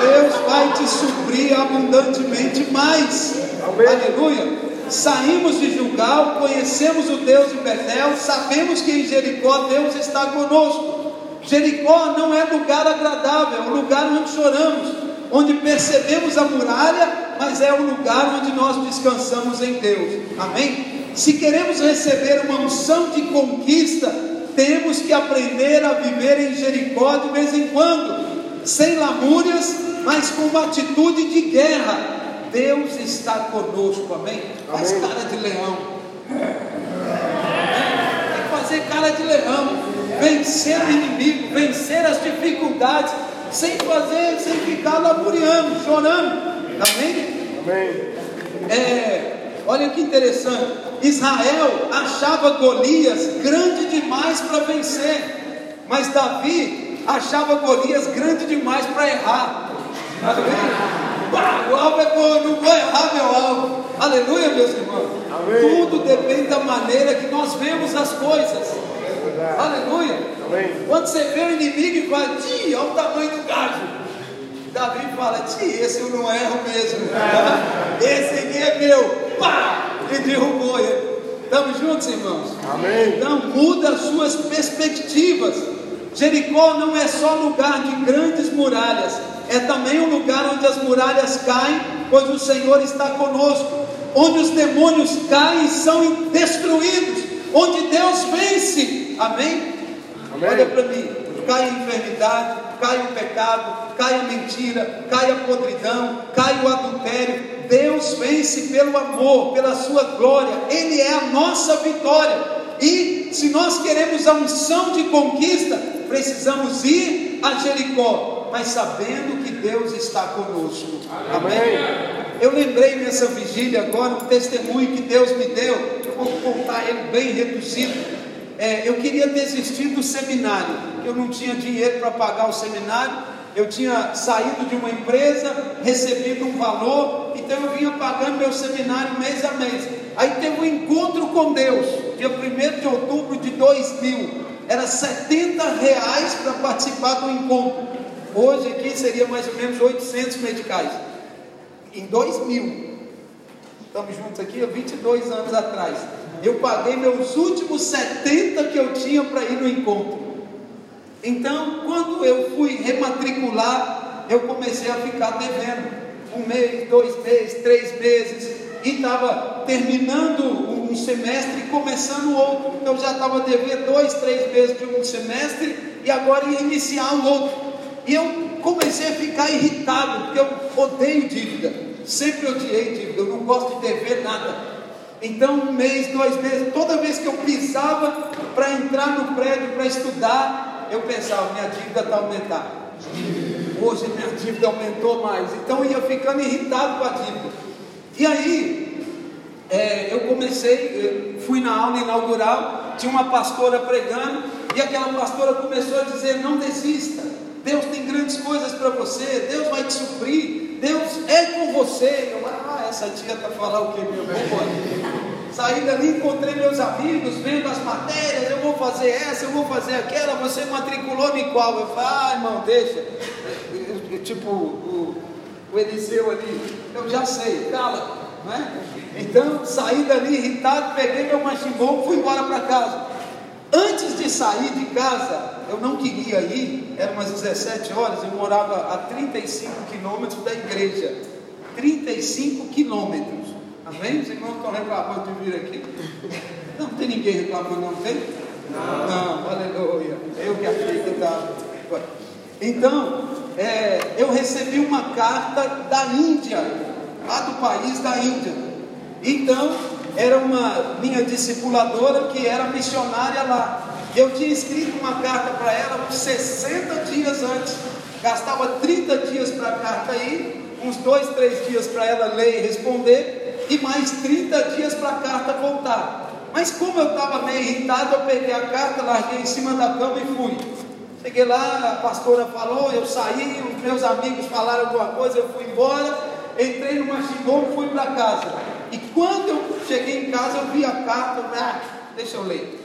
Deus vai te suprir abundantemente mais. Amém. Aleluia. Saímos de Gilgal, conhecemos o Deus de Betel, sabemos que em Jericó Deus está conosco. Jericó não é lugar agradável, é um lugar onde choramos, onde percebemos a muralha, mas é um lugar onde nós descansamos em Deus. Amém? Se queremos receber uma unção de conquista, temos que aprender a viver em Jericó de vez em quando, sem lamúrias, mas com uma atitude de guerra. Deus está conosco, amém? Faz cara de leão. Tem que fazer cara de leão, vencer o inimigo, vencer as dificuldades, sem fazer, sem ficar lamuriando, chorando. Amém? Amém. É, olha que interessante. Israel achava Golias grande demais para vencer, mas Davi achava Golias grande demais para errar. Amém? Pá, o alvo é bom, não vou errar meu alvo. Aleluia, meus irmãos. Amém. Tudo depende da maneira que nós vemos as coisas. Aleluia. Amém. Quando você vê o inimigo e fala, Ti, olha o tamanho do gajo. Davi fala, Ti, esse eu não erro mesmo. Esse aqui é meu. Pá! E derrubou ele. Estamos juntos, irmãos? Amém. Então muda as suas perspectivas. Jericó não é só lugar de grandes muralhas, é também um lugar onde as muralhas caem, pois o Senhor está conosco. Onde os demônios caem e são destruídos, onde Deus vence. Amém? Amém. Olha para mim, cai a enfermidade, cai o pecado, cai a mentira, cai a podridão, cai o adultério. Deus vence pelo amor, pela sua glória. Ele é a nossa vitória. E se nós queremos a unção de conquista, precisamos ir a Jericó, mas sabendo que Deus está conosco. Amém? Eu lembrei nessa vigília agora um testemunho que Deus me deu. Eu vou contar ele bem reduzido. É, eu queria desistir do seminário. Eu não tinha dinheiro para pagar o seminário. Eu tinha saído de uma empresa, recebido um valor, então eu vinha pagando meu seminário mês a mês. Aí teve um encontro com Deus, dia 1 de outubro de 2000. Era 70 reais para participar do encontro. Hoje aqui seria mais ou menos 800 medicais. Em 2000. Estamos juntos aqui há 22 anos atrás. Eu paguei meus últimos 70 que eu tinha para ir no encontro. Então, quando eu fui rematricular, eu comecei a ficar devendo. Um mês, dois meses, três meses, e estava terminando um semestre e começando outro. Eu já estava devendo dois, três meses de um semestre e agora ia iniciar o outro. E eu comecei a ficar irritado, porque eu odeio dívida. Sempre odiei dívida, eu não gosto de dever nada. Então, um mês, dois meses, toda vez que eu pisava para entrar no prédio para estudar, eu pensava: minha dívida está aumentando. Hoje minha dívida aumentou mais. Então, eu ia ficando irritado com a dívida. E aí, é, eu comecei, fui na aula inaugural, tinha uma pastora pregando, e aquela pastora começou a dizer: não desista, Deus tem grandes coisas para você, Deus vai te suprir, Deus é com você. Eu, ah, essa tia está falando o que, meu irmão? Saí dali, encontrei meus amigos, vendo as matérias, eu vou fazer essa, eu vou fazer aquela, você matriculou em qual? Eu falei, ah, irmão, deixa. Tipo, o, o Eliseu ali, eu já sei, cala, não é? Então, saí dali irritado, peguei meu machimbom e fui embora para casa. Antes de sair de casa, eu não queria ir, eram umas 17 horas, eu morava a 35 quilômetros da igreja. 35 quilômetros. Amém? Os irmãos estão reclamando de vir aqui. Não tem ninguém reclamando, não tem? Não, não aleluia. Eu que achei que estava. Então, é, eu recebi uma carta da Índia, lá do país da Índia. Então, era uma minha discipuladora que era missionária lá. Eu tinha escrito uma carta para ela uns 60 dias antes. Gastava 30 dias para a carta ir, uns dois, três dias para ela ler e responder, e mais 30 dias para a carta voltar. Mas como eu estava meio irritado, eu peguei a carta, larguei em cima da cama e fui. Cheguei lá, a pastora falou, eu saí, os meus amigos falaram alguma coisa, eu fui embora, entrei no machigão e fui para casa. E quando eu cheguei em casa, eu vi a carta, ah, deixa eu ler.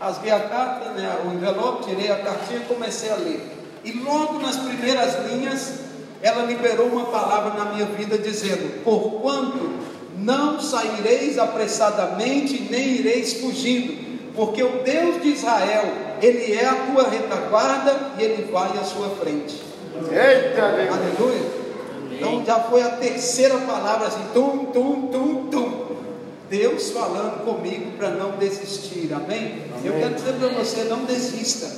Rasguei a carta, né, o envelope, tirei a cartinha e comecei a ler. E logo nas primeiras linhas, ela liberou uma palavra na minha vida dizendo: Porquanto não saireis apressadamente, nem ireis fugindo, porque o Deus de Israel, Ele é a tua retaguarda e Ele vai à sua frente. Eita. Aleluia. Então já foi a terceira palavra assim, tum, tum, tum, tum. Deus falando comigo para não desistir, amém? amém? Eu quero dizer para você, não desista.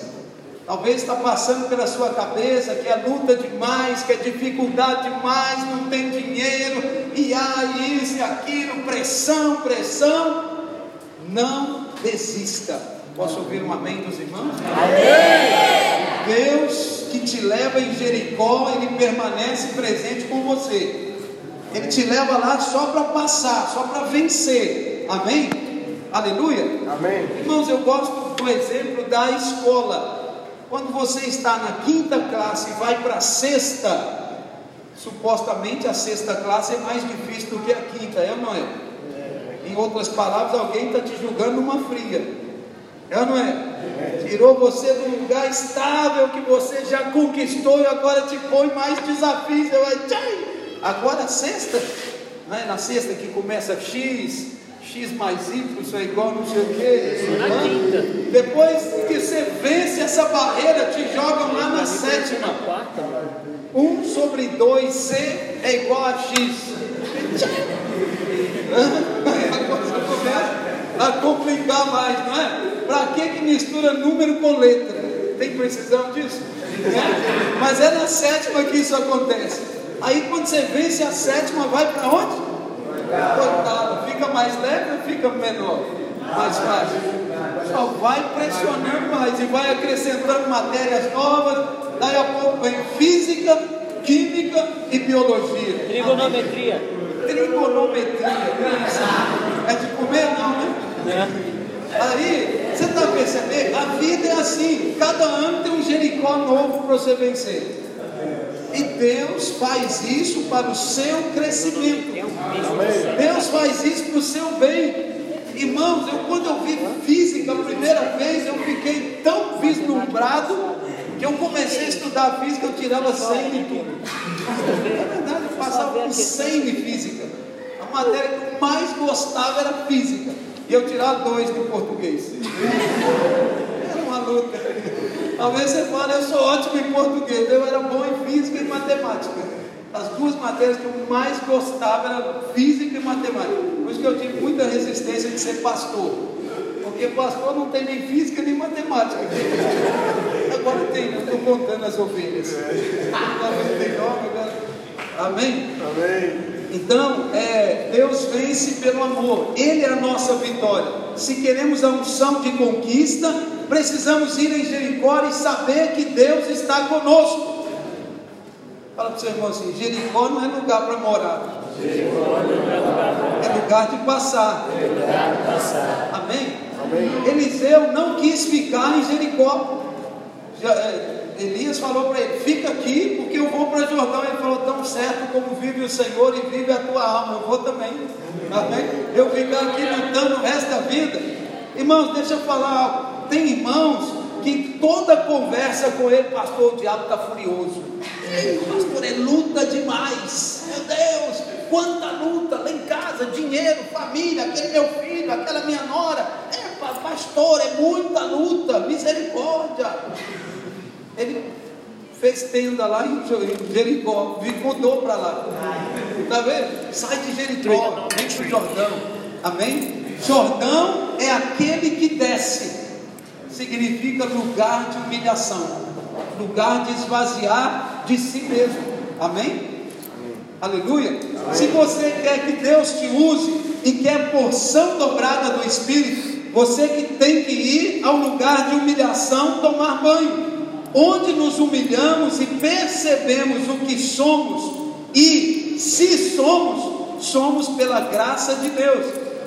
Talvez está passando pela sua cabeça que é luta demais, que é dificuldade demais, não tem dinheiro, e há isso e aquilo, pressão, pressão. Não desista. Posso ouvir um amém dos irmãos? Amém. Deus que te leva em Jericó, Ele permanece presente com você. Ele te leva lá só para passar, só para vencer. Amém? Aleluia? Amém. Irmãos, eu gosto do exemplo da escola. Quando você está na quinta classe e vai para a sexta, supostamente a sexta classe é mais difícil do que a quinta, é ou não é? Em outras palavras, alguém está te julgando uma fria. É ou não é? Tirou você do lugar estável que você já conquistou e agora te põe mais desafios. Você vai, tchai! Agora sexta, né? na sexta que começa X, X mais Y, isso é igual não sei o que. Depois que você vence essa barreira, te jogam lá na sétima. Um sobre 2C é igual a X. A coisa começa a complicar mais, não é? Para que, que mistura número com letra? Tem precisão disso? É. Mas é na sétima que isso acontece. Aí quando você vence a sétima, vai para onde? Coitado, fica mais leve ou fica menor? Mais fácil. Só vai pressionando mais e vai acrescentando matérias novas. Daí a pouco vem física, química e biologia. Trigonometria. Trigonometria, que isso? É de comer não, né? Aí, você está percebendo? A vida é assim, cada ano tem um Jericó novo para você vencer. E Deus faz isso para o seu crescimento. Deus faz isso para o seu bem. Irmãos, eu quando eu vi física a primeira vez, eu fiquei tão vislumbrado que eu comecei a estudar física, eu tirava 100 em tudo. É verdade, eu passava com 100 em física. A matéria que eu mais gostava era física. E eu tirava dois no português. Luta. Talvez você fale, eu sou ótimo em português, eu era bom em física e matemática. As duas matérias que eu mais gostava eram física e matemática. Por isso que eu tive muita resistência de ser pastor. Porque pastor não tem nem física nem matemática. Agora tem, eu estou contando as ovelhas. Agora tem nome, agora. Amém? Amém. Então, é, Deus vence pelo amor, Ele é a nossa vitória. Se queremos a unção de conquista, precisamos ir em Jericó e saber que Deus está conosco. Fala para o seu irmão assim: Jericó não é lugar para morar. É lugar de passar. Amém? Amém. Eliseu não quis ficar em Jericó. É, Elias falou para ele: Fica aqui, porque eu vou para Jordão. Ele falou: Tão certo como vive o Senhor e vive a tua alma, eu vou também. Amém? Eu ficar aqui lutando o resto da vida. Irmãos, deixa eu falar algo. Tem irmãos que toda conversa com ele, pastor, o diabo está furioso. Ei, pastor, é luta demais. Meu Deus, quanta luta lá em casa, dinheiro, família, aquele meu filho, aquela minha nora. É, pastor, é muita luta, misericórdia. Ele fez tenda lá em Jericó, mudou para lá. Está vendo? Sai de Jericó, vem para o Jordão. Amém? Jordão é aquele que desce significa lugar de humilhação, lugar de esvaziar de si mesmo. Amém? Aleluia. Amém. Se você quer que Deus te use e quer porção dobrada do Espírito, você que tem que ir ao lugar de humilhação tomar banho, onde nos humilhamos e percebemos o que somos e se somos, somos pela graça de Deus.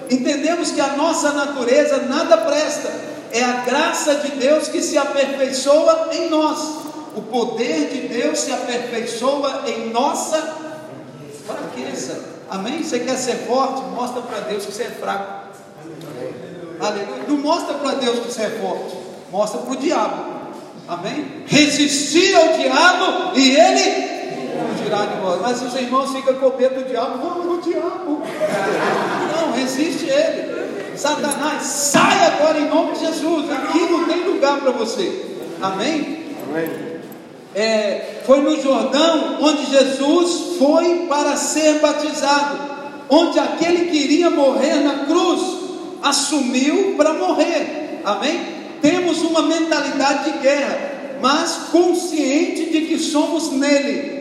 Entendemos que a nossa natureza nada presta, é a graça de Deus que se aperfeiçoa em nós. O poder de Deus se aperfeiçoa em nossa fraqueza. Amém? Você quer ser forte? Mostra para Deus que você é fraco. Aleluia. Não mostra para Deus que você é forte. Mostra para o diabo. Amém? Resistir ao diabo e ele fugirá de vós. Mas os irmãos ficam com medo do diabo. Não, o diabo. Não, resiste ele. Satanás, sai agora em nome de Jesus. Aqui não tem lugar para você. Amém? Amém. É, foi no Jordão onde Jesus foi para ser batizado, onde aquele que iria morrer na cruz assumiu para morrer. Amém? Temos uma mentalidade de guerra, mas consciente de que somos nele.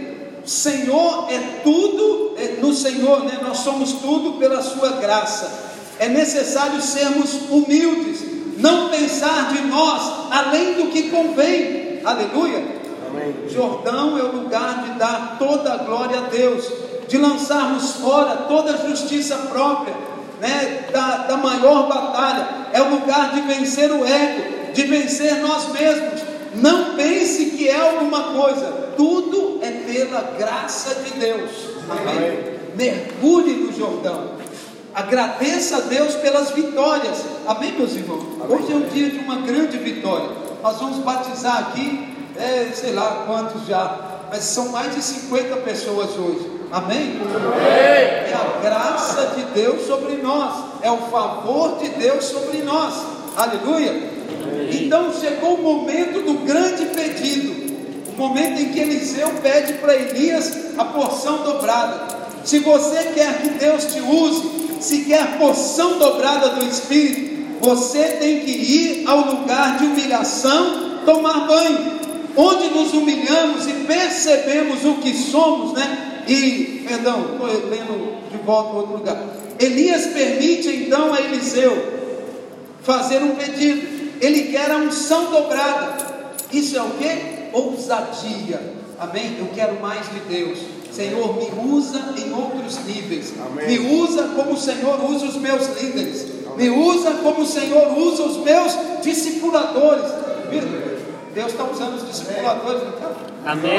Senhor é tudo, é no Senhor, né? nós somos tudo pela Sua graça é necessário sermos humildes, não pensar de nós além do que convém. Aleluia. Amém. Jordão é o lugar de dar toda a glória a Deus, de lançarmos fora toda a justiça própria, né, da, da maior batalha. É o lugar de vencer o ego, de vencer nós mesmos. Não pense que é alguma coisa, tudo é pela graça de Deus. Amém. Amém. Mergulhe no Jordão. Agradeça a Deus pelas vitórias. Amém, meus irmãos? Amém. Hoje é um dia de uma grande vitória. Nós vamos batizar aqui, é, sei lá quantos já, mas são mais de 50 pessoas hoje. Amém? Amém? É a graça de Deus sobre nós, é o favor de Deus sobre nós. Aleluia. Amém. Então chegou o momento do grande pedido, o momento em que Eliseu pede para Elias a porção dobrada. Se você quer que Deus te use, se quer porção dobrada do Espírito, você tem que ir ao lugar de humilhação, tomar banho, onde nos humilhamos e percebemos o que somos, né? E, perdão, estou lendo de volta outro lugar. Elias permite então a Eliseu fazer um pedido. Ele quer a unção dobrada. Isso é o que? Ousadia. Amém? Eu quero mais de Deus. Senhor, me usa em outros níveis. Amém. Me usa como o Senhor usa os meus líderes. Amém. Me usa como o Senhor usa os meus discipuladores. Deus está usando os discipuladores, não está? Amém.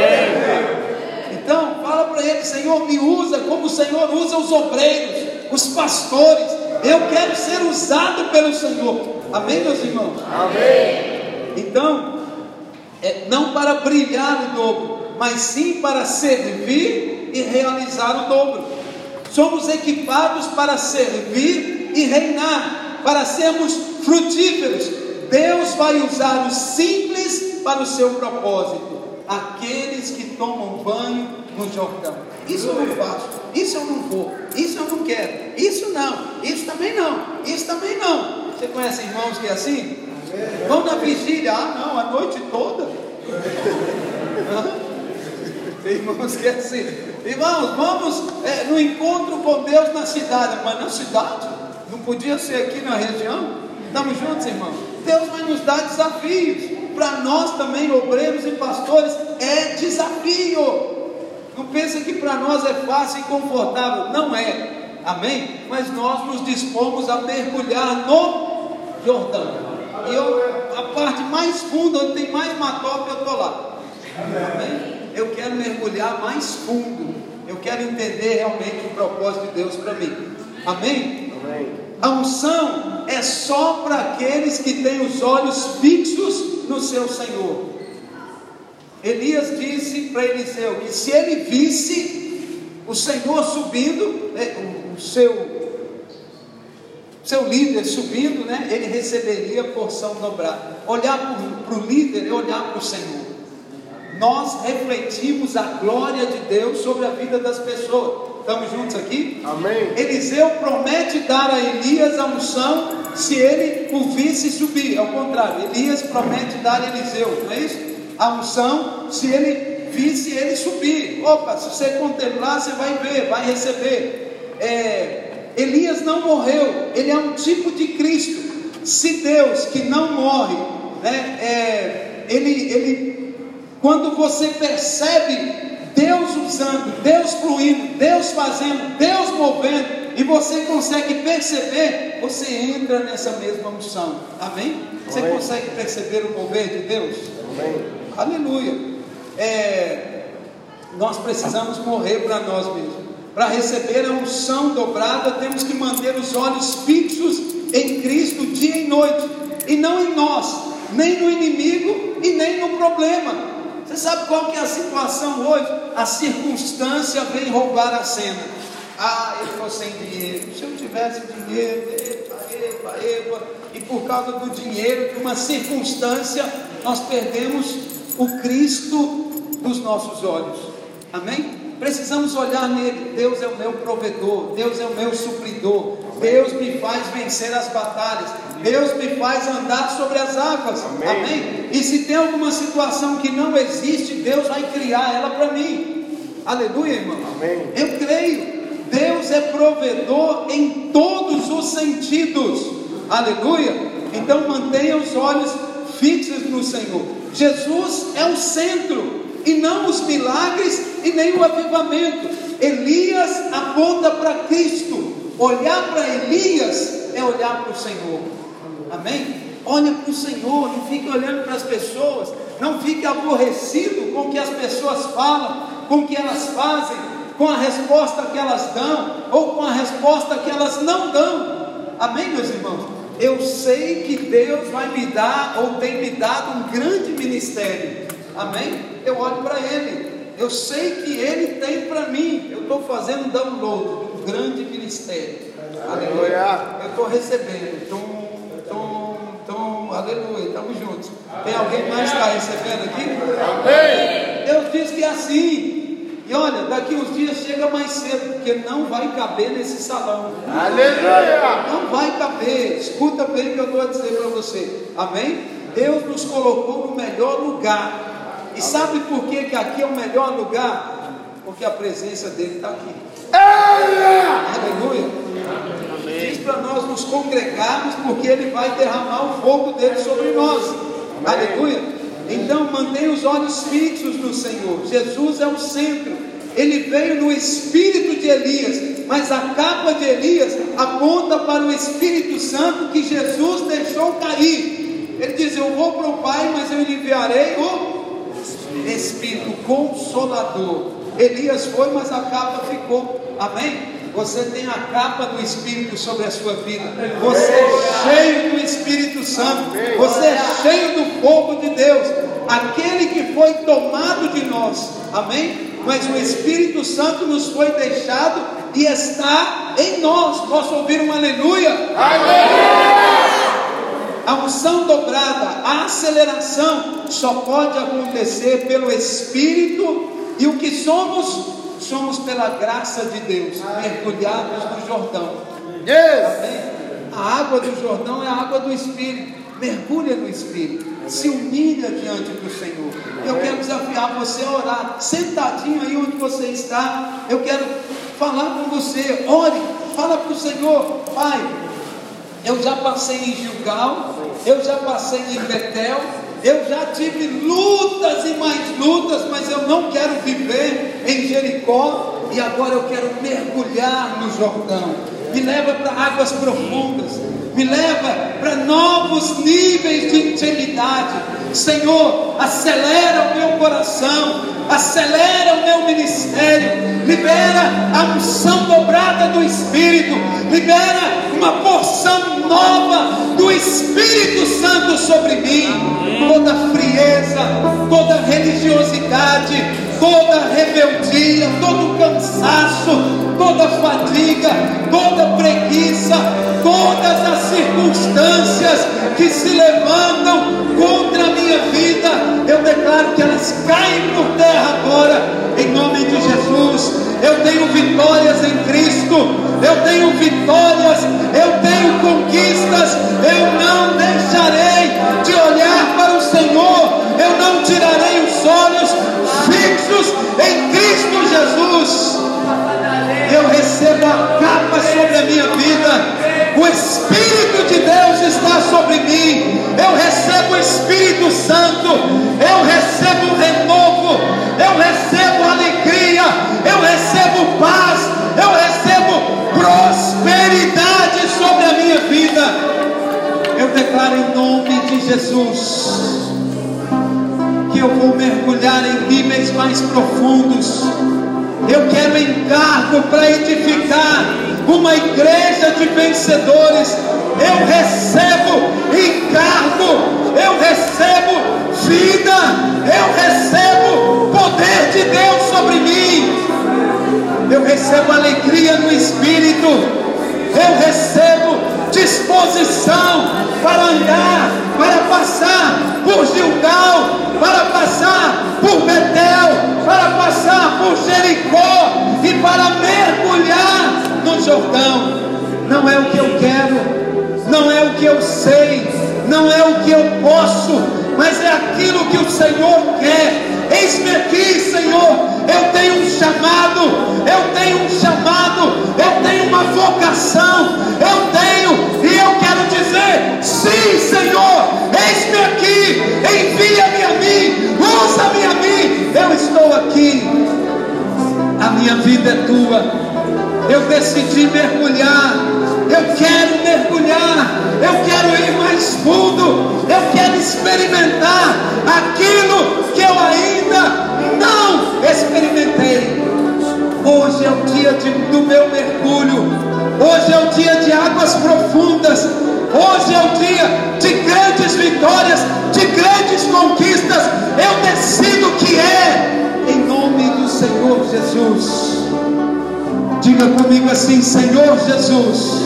Então, fala para ele, Senhor, me usa como o Senhor usa os obreiros, os pastores. Eu quero ser usado pelo Senhor. Amém, meus irmãos? Amém. Então, é, não para brilhar o dobro, mas sim para servir e realizar o dobro. somos equipados para servir e reinar, para sermos frutíferos. Deus vai usar o simples para o seu propósito. Aqueles que tomam banho no Jordão. Isso eu não faço, isso eu não vou, isso eu não quero, isso não, isso também não, isso também não. Você conhece irmãos que é assim? Vão na vigília, ah não, a noite toda. irmãos que é assim. Irmãos, vamos é, no encontro com Deus na cidade, mas na cidade? Não podia ser aqui na região? Estamos juntos, irmãos? Deus vai nos dar desafios. Para nós também, obreiros e pastores, é desafio. Não pense que para nós é fácil e confortável. Não é. Amém? Mas nós nos dispomos a mergulhar no Jordão. E eu, a parte mais funda, onde tem mais matope, eu estou lá. Amém? Eu quero mergulhar mais fundo. Eu quero entender realmente o propósito de Deus para mim. Amém? Amém? A unção é só para aqueles que têm os olhos fixos no seu Senhor. Elias disse para Eliseu que se ele visse o Senhor subindo, né, o, seu seu líder subindo, né, ele receberia porção dobrada. Olhar para o líder é olhar para o Senhor. Nós refletimos a glória de Deus sobre a vida das pessoas. Estamos juntos aqui? Amém. Eliseu promete dar a Elias a unção se ele o visse subir. Ao contrário, Elias promete dar a Eliseu, não é isso? a unção, se ele visse ele subir. Opa, se você contemplar, você vai ver, vai receber. É, Elias não morreu, ele é um tipo de Cristo. Se Deus que não morre, né, é, ele, ele, quando você percebe Deus usando, Deus fluindo, Deus fazendo, Deus movendo, e você consegue perceber, você entra nessa mesma unção. Amém? Você Amém. consegue perceber o mover de Deus? Amém. Aleluia. É, nós precisamos morrer para nós mesmos. Para receber a unção dobrada, temos que manter os olhos fixos em Cristo dia e noite, e não em nós, nem no inimigo e nem no problema. Você sabe qual que é a situação hoje? A circunstância vem roubar a cena. Ah, ele ficou sem dinheiro. Se eu tivesse dinheiro, epa, epa, epa, e por causa do dinheiro, de uma circunstância, nós perdemos o Cristo dos nossos olhos. Amém? Precisamos olhar nele. Deus é o meu provedor, Deus é o meu supridor, Deus me faz vencer as batalhas, Deus me faz andar sobre as águas. Amém? Amém? E se tem alguma situação que não existe, Deus vai criar ela para mim. Aleluia, irmão. Amém. Eu creio. Deus é provedor em todos os sentidos. Aleluia. Então mantenha os olhos fixos no Senhor. Jesus é o centro e não os milagres e nem o avivamento. Elias aponta para Cristo. Olhar para Elias é olhar para o Senhor. Amém? Olha para o Senhor, não fique olhando para as pessoas, não fique aborrecido com o que as pessoas falam, com o que elas fazem, com a resposta que elas dão, ou com a resposta que elas não dão. Amém, meus irmãos? eu sei que Deus vai me dar, ou tem me dado um grande ministério. Amém? Eu olho para Ele. Eu sei que Ele tem para mim. Eu estou fazendo download grande ministério. Aleluia. Eu estou recebendo. Tom. Aleluia. Estamos juntos. Tem alguém mais que está recebendo aqui? Amém. Deus diz que é assim. E olha, daqui uns dias chega mais cedo, porque não vai caber nesse salão. Aleluia! Não vai caber. Escuta bem o que eu estou a dizer para você. Amém? Deus nos colocou no melhor lugar. E sabe por que, que aqui é o melhor lugar? Porque a presença dele está aqui. Aleluia! Diz para nós nos congregarmos, porque ele vai derramar o fogo dele sobre nós. Aleluia! Então mantenha os olhos fixos no Senhor. Jesus é o centro. Ele veio no espírito de Elias, mas a capa de Elias aponta para o Espírito Santo que Jesus deixou cair. Ele diz: Eu vou para o Pai, mas eu enviarei o Espírito Consolador. Elias foi, mas a capa ficou. Amém? Você tem a capa do Espírito sobre a sua vida. Você é cheio do Espírito Santo. Você é cheio do fogo de Deus. Aquele que foi tomado de nós. Amém? mas o Espírito Santo nos foi deixado e está em nós. Posso ouvir um aleluia? A unção dobrada, a aceleração só pode acontecer pelo Espírito e o que somos, somos pela graça de Deus, mergulhados no Jordão. Amém? A água do Jordão é a água do Espírito. Mergulha no Espírito, se humilha diante do Senhor. Eu quero desafiar você a orar, sentadinho aí onde você está. Eu quero falar com você. Ore, fala para o Senhor, Pai. Eu já passei em Gilgal, eu já passei em Betel, eu já tive lutas e mais lutas, mas eu não quero viver em Jericó e agora eu quero mergulhar no Jordão. Me leva para águas profundas, me leva para novos níveis de intimidade. Senhor, acelera o meu coração, acelera o meu ministério, libera a unção dobrada do Espírito, libera uma porção nova do Espírito Santo sobre mim. Toda frieza, toda religiosidade, toda rebeldia, todo cansaço, toda fadiga, toda preguiça, todas as circunstâncias que se levantam contra a minha vida, eu declaro que elas caem por terra agora, em nome de Jesus. Eu tenho vitórias em Cristo, eu tenho vitórias, eu tenho conquistas, eu não deixarei de olhar para o Jesus. Eu recebo a capa sobre a minha vida. O Espírito de Deus está sobre mim. Eu recebo o Espírito Santo. Eu recebo o renovo. Eu recebo alegria. Eu recebo paz. Eu recebo prosperidade sobre a minha vida. Eu declaro em nome de Jesus que eu vou mergulhar em níveis mais profundos. Eu quero encargo para edificar uma igreja de vencedores. Eu recebo encargo, eu recebo vida, eu recebo poder de Deus sobre mim. Eu recebo alegria no espírito. Eu recebo disposição para andar, para passar por Gilgal, para passar por Betel, para passar por Jericó e para mergulhar no Jordão. Não é o que eu quero, não é o que eu sei, não é o que eu posso, mas é aquilo que o Senhor quer. Eis-me aqui, Senhor. Eu tenho um chamado, eu tenho um chamado, eu tenho uma vocação, tua. Eu decidi mergulhar, eu quero mergulhar, eu quero ir mais fundo, eu quero experimentar aquilo que eu ainda não experimentei. Hoje é o dia de, do meu mergulho, hoje é o dia de águas profundas, hoje é o dia de grandes vitórias, de grandes conquistas. Eu decido que é, em nome do Senhor Jesus. Diga comigo assim, Senhor Jesus,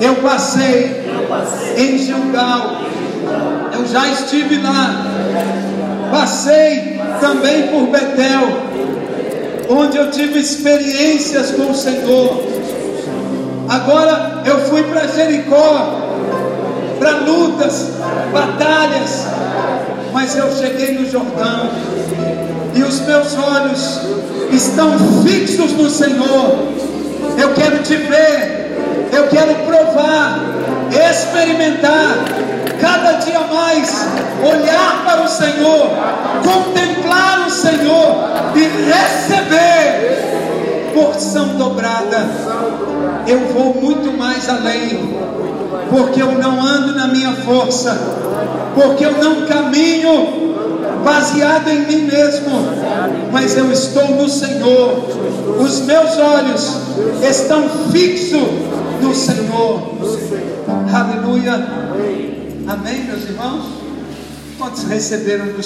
eu passei em Gilgal, eu já estive lá, passei também por Betel, onde eu tive experiências com o Senhor. Agora eu fui para Jericó, para lutas, batalhas, mas eu cheguei no Jordão. E os meus olhos estão fixos no Senhor. Eu quero te ver, eu quero provar, experimentar, cada dia mais, olhar para o Senhor, contemplar o Senhor e receber porção dobrada. Eu vou muito mais além, porque eu não ando na minha força, porque eu não caminho baseado em mim mesmo, mas eu estou no Senhor. Os meus olhos estão fixos no Senhor. Aleluia. Amém, meus irmãos? Quantos receberam do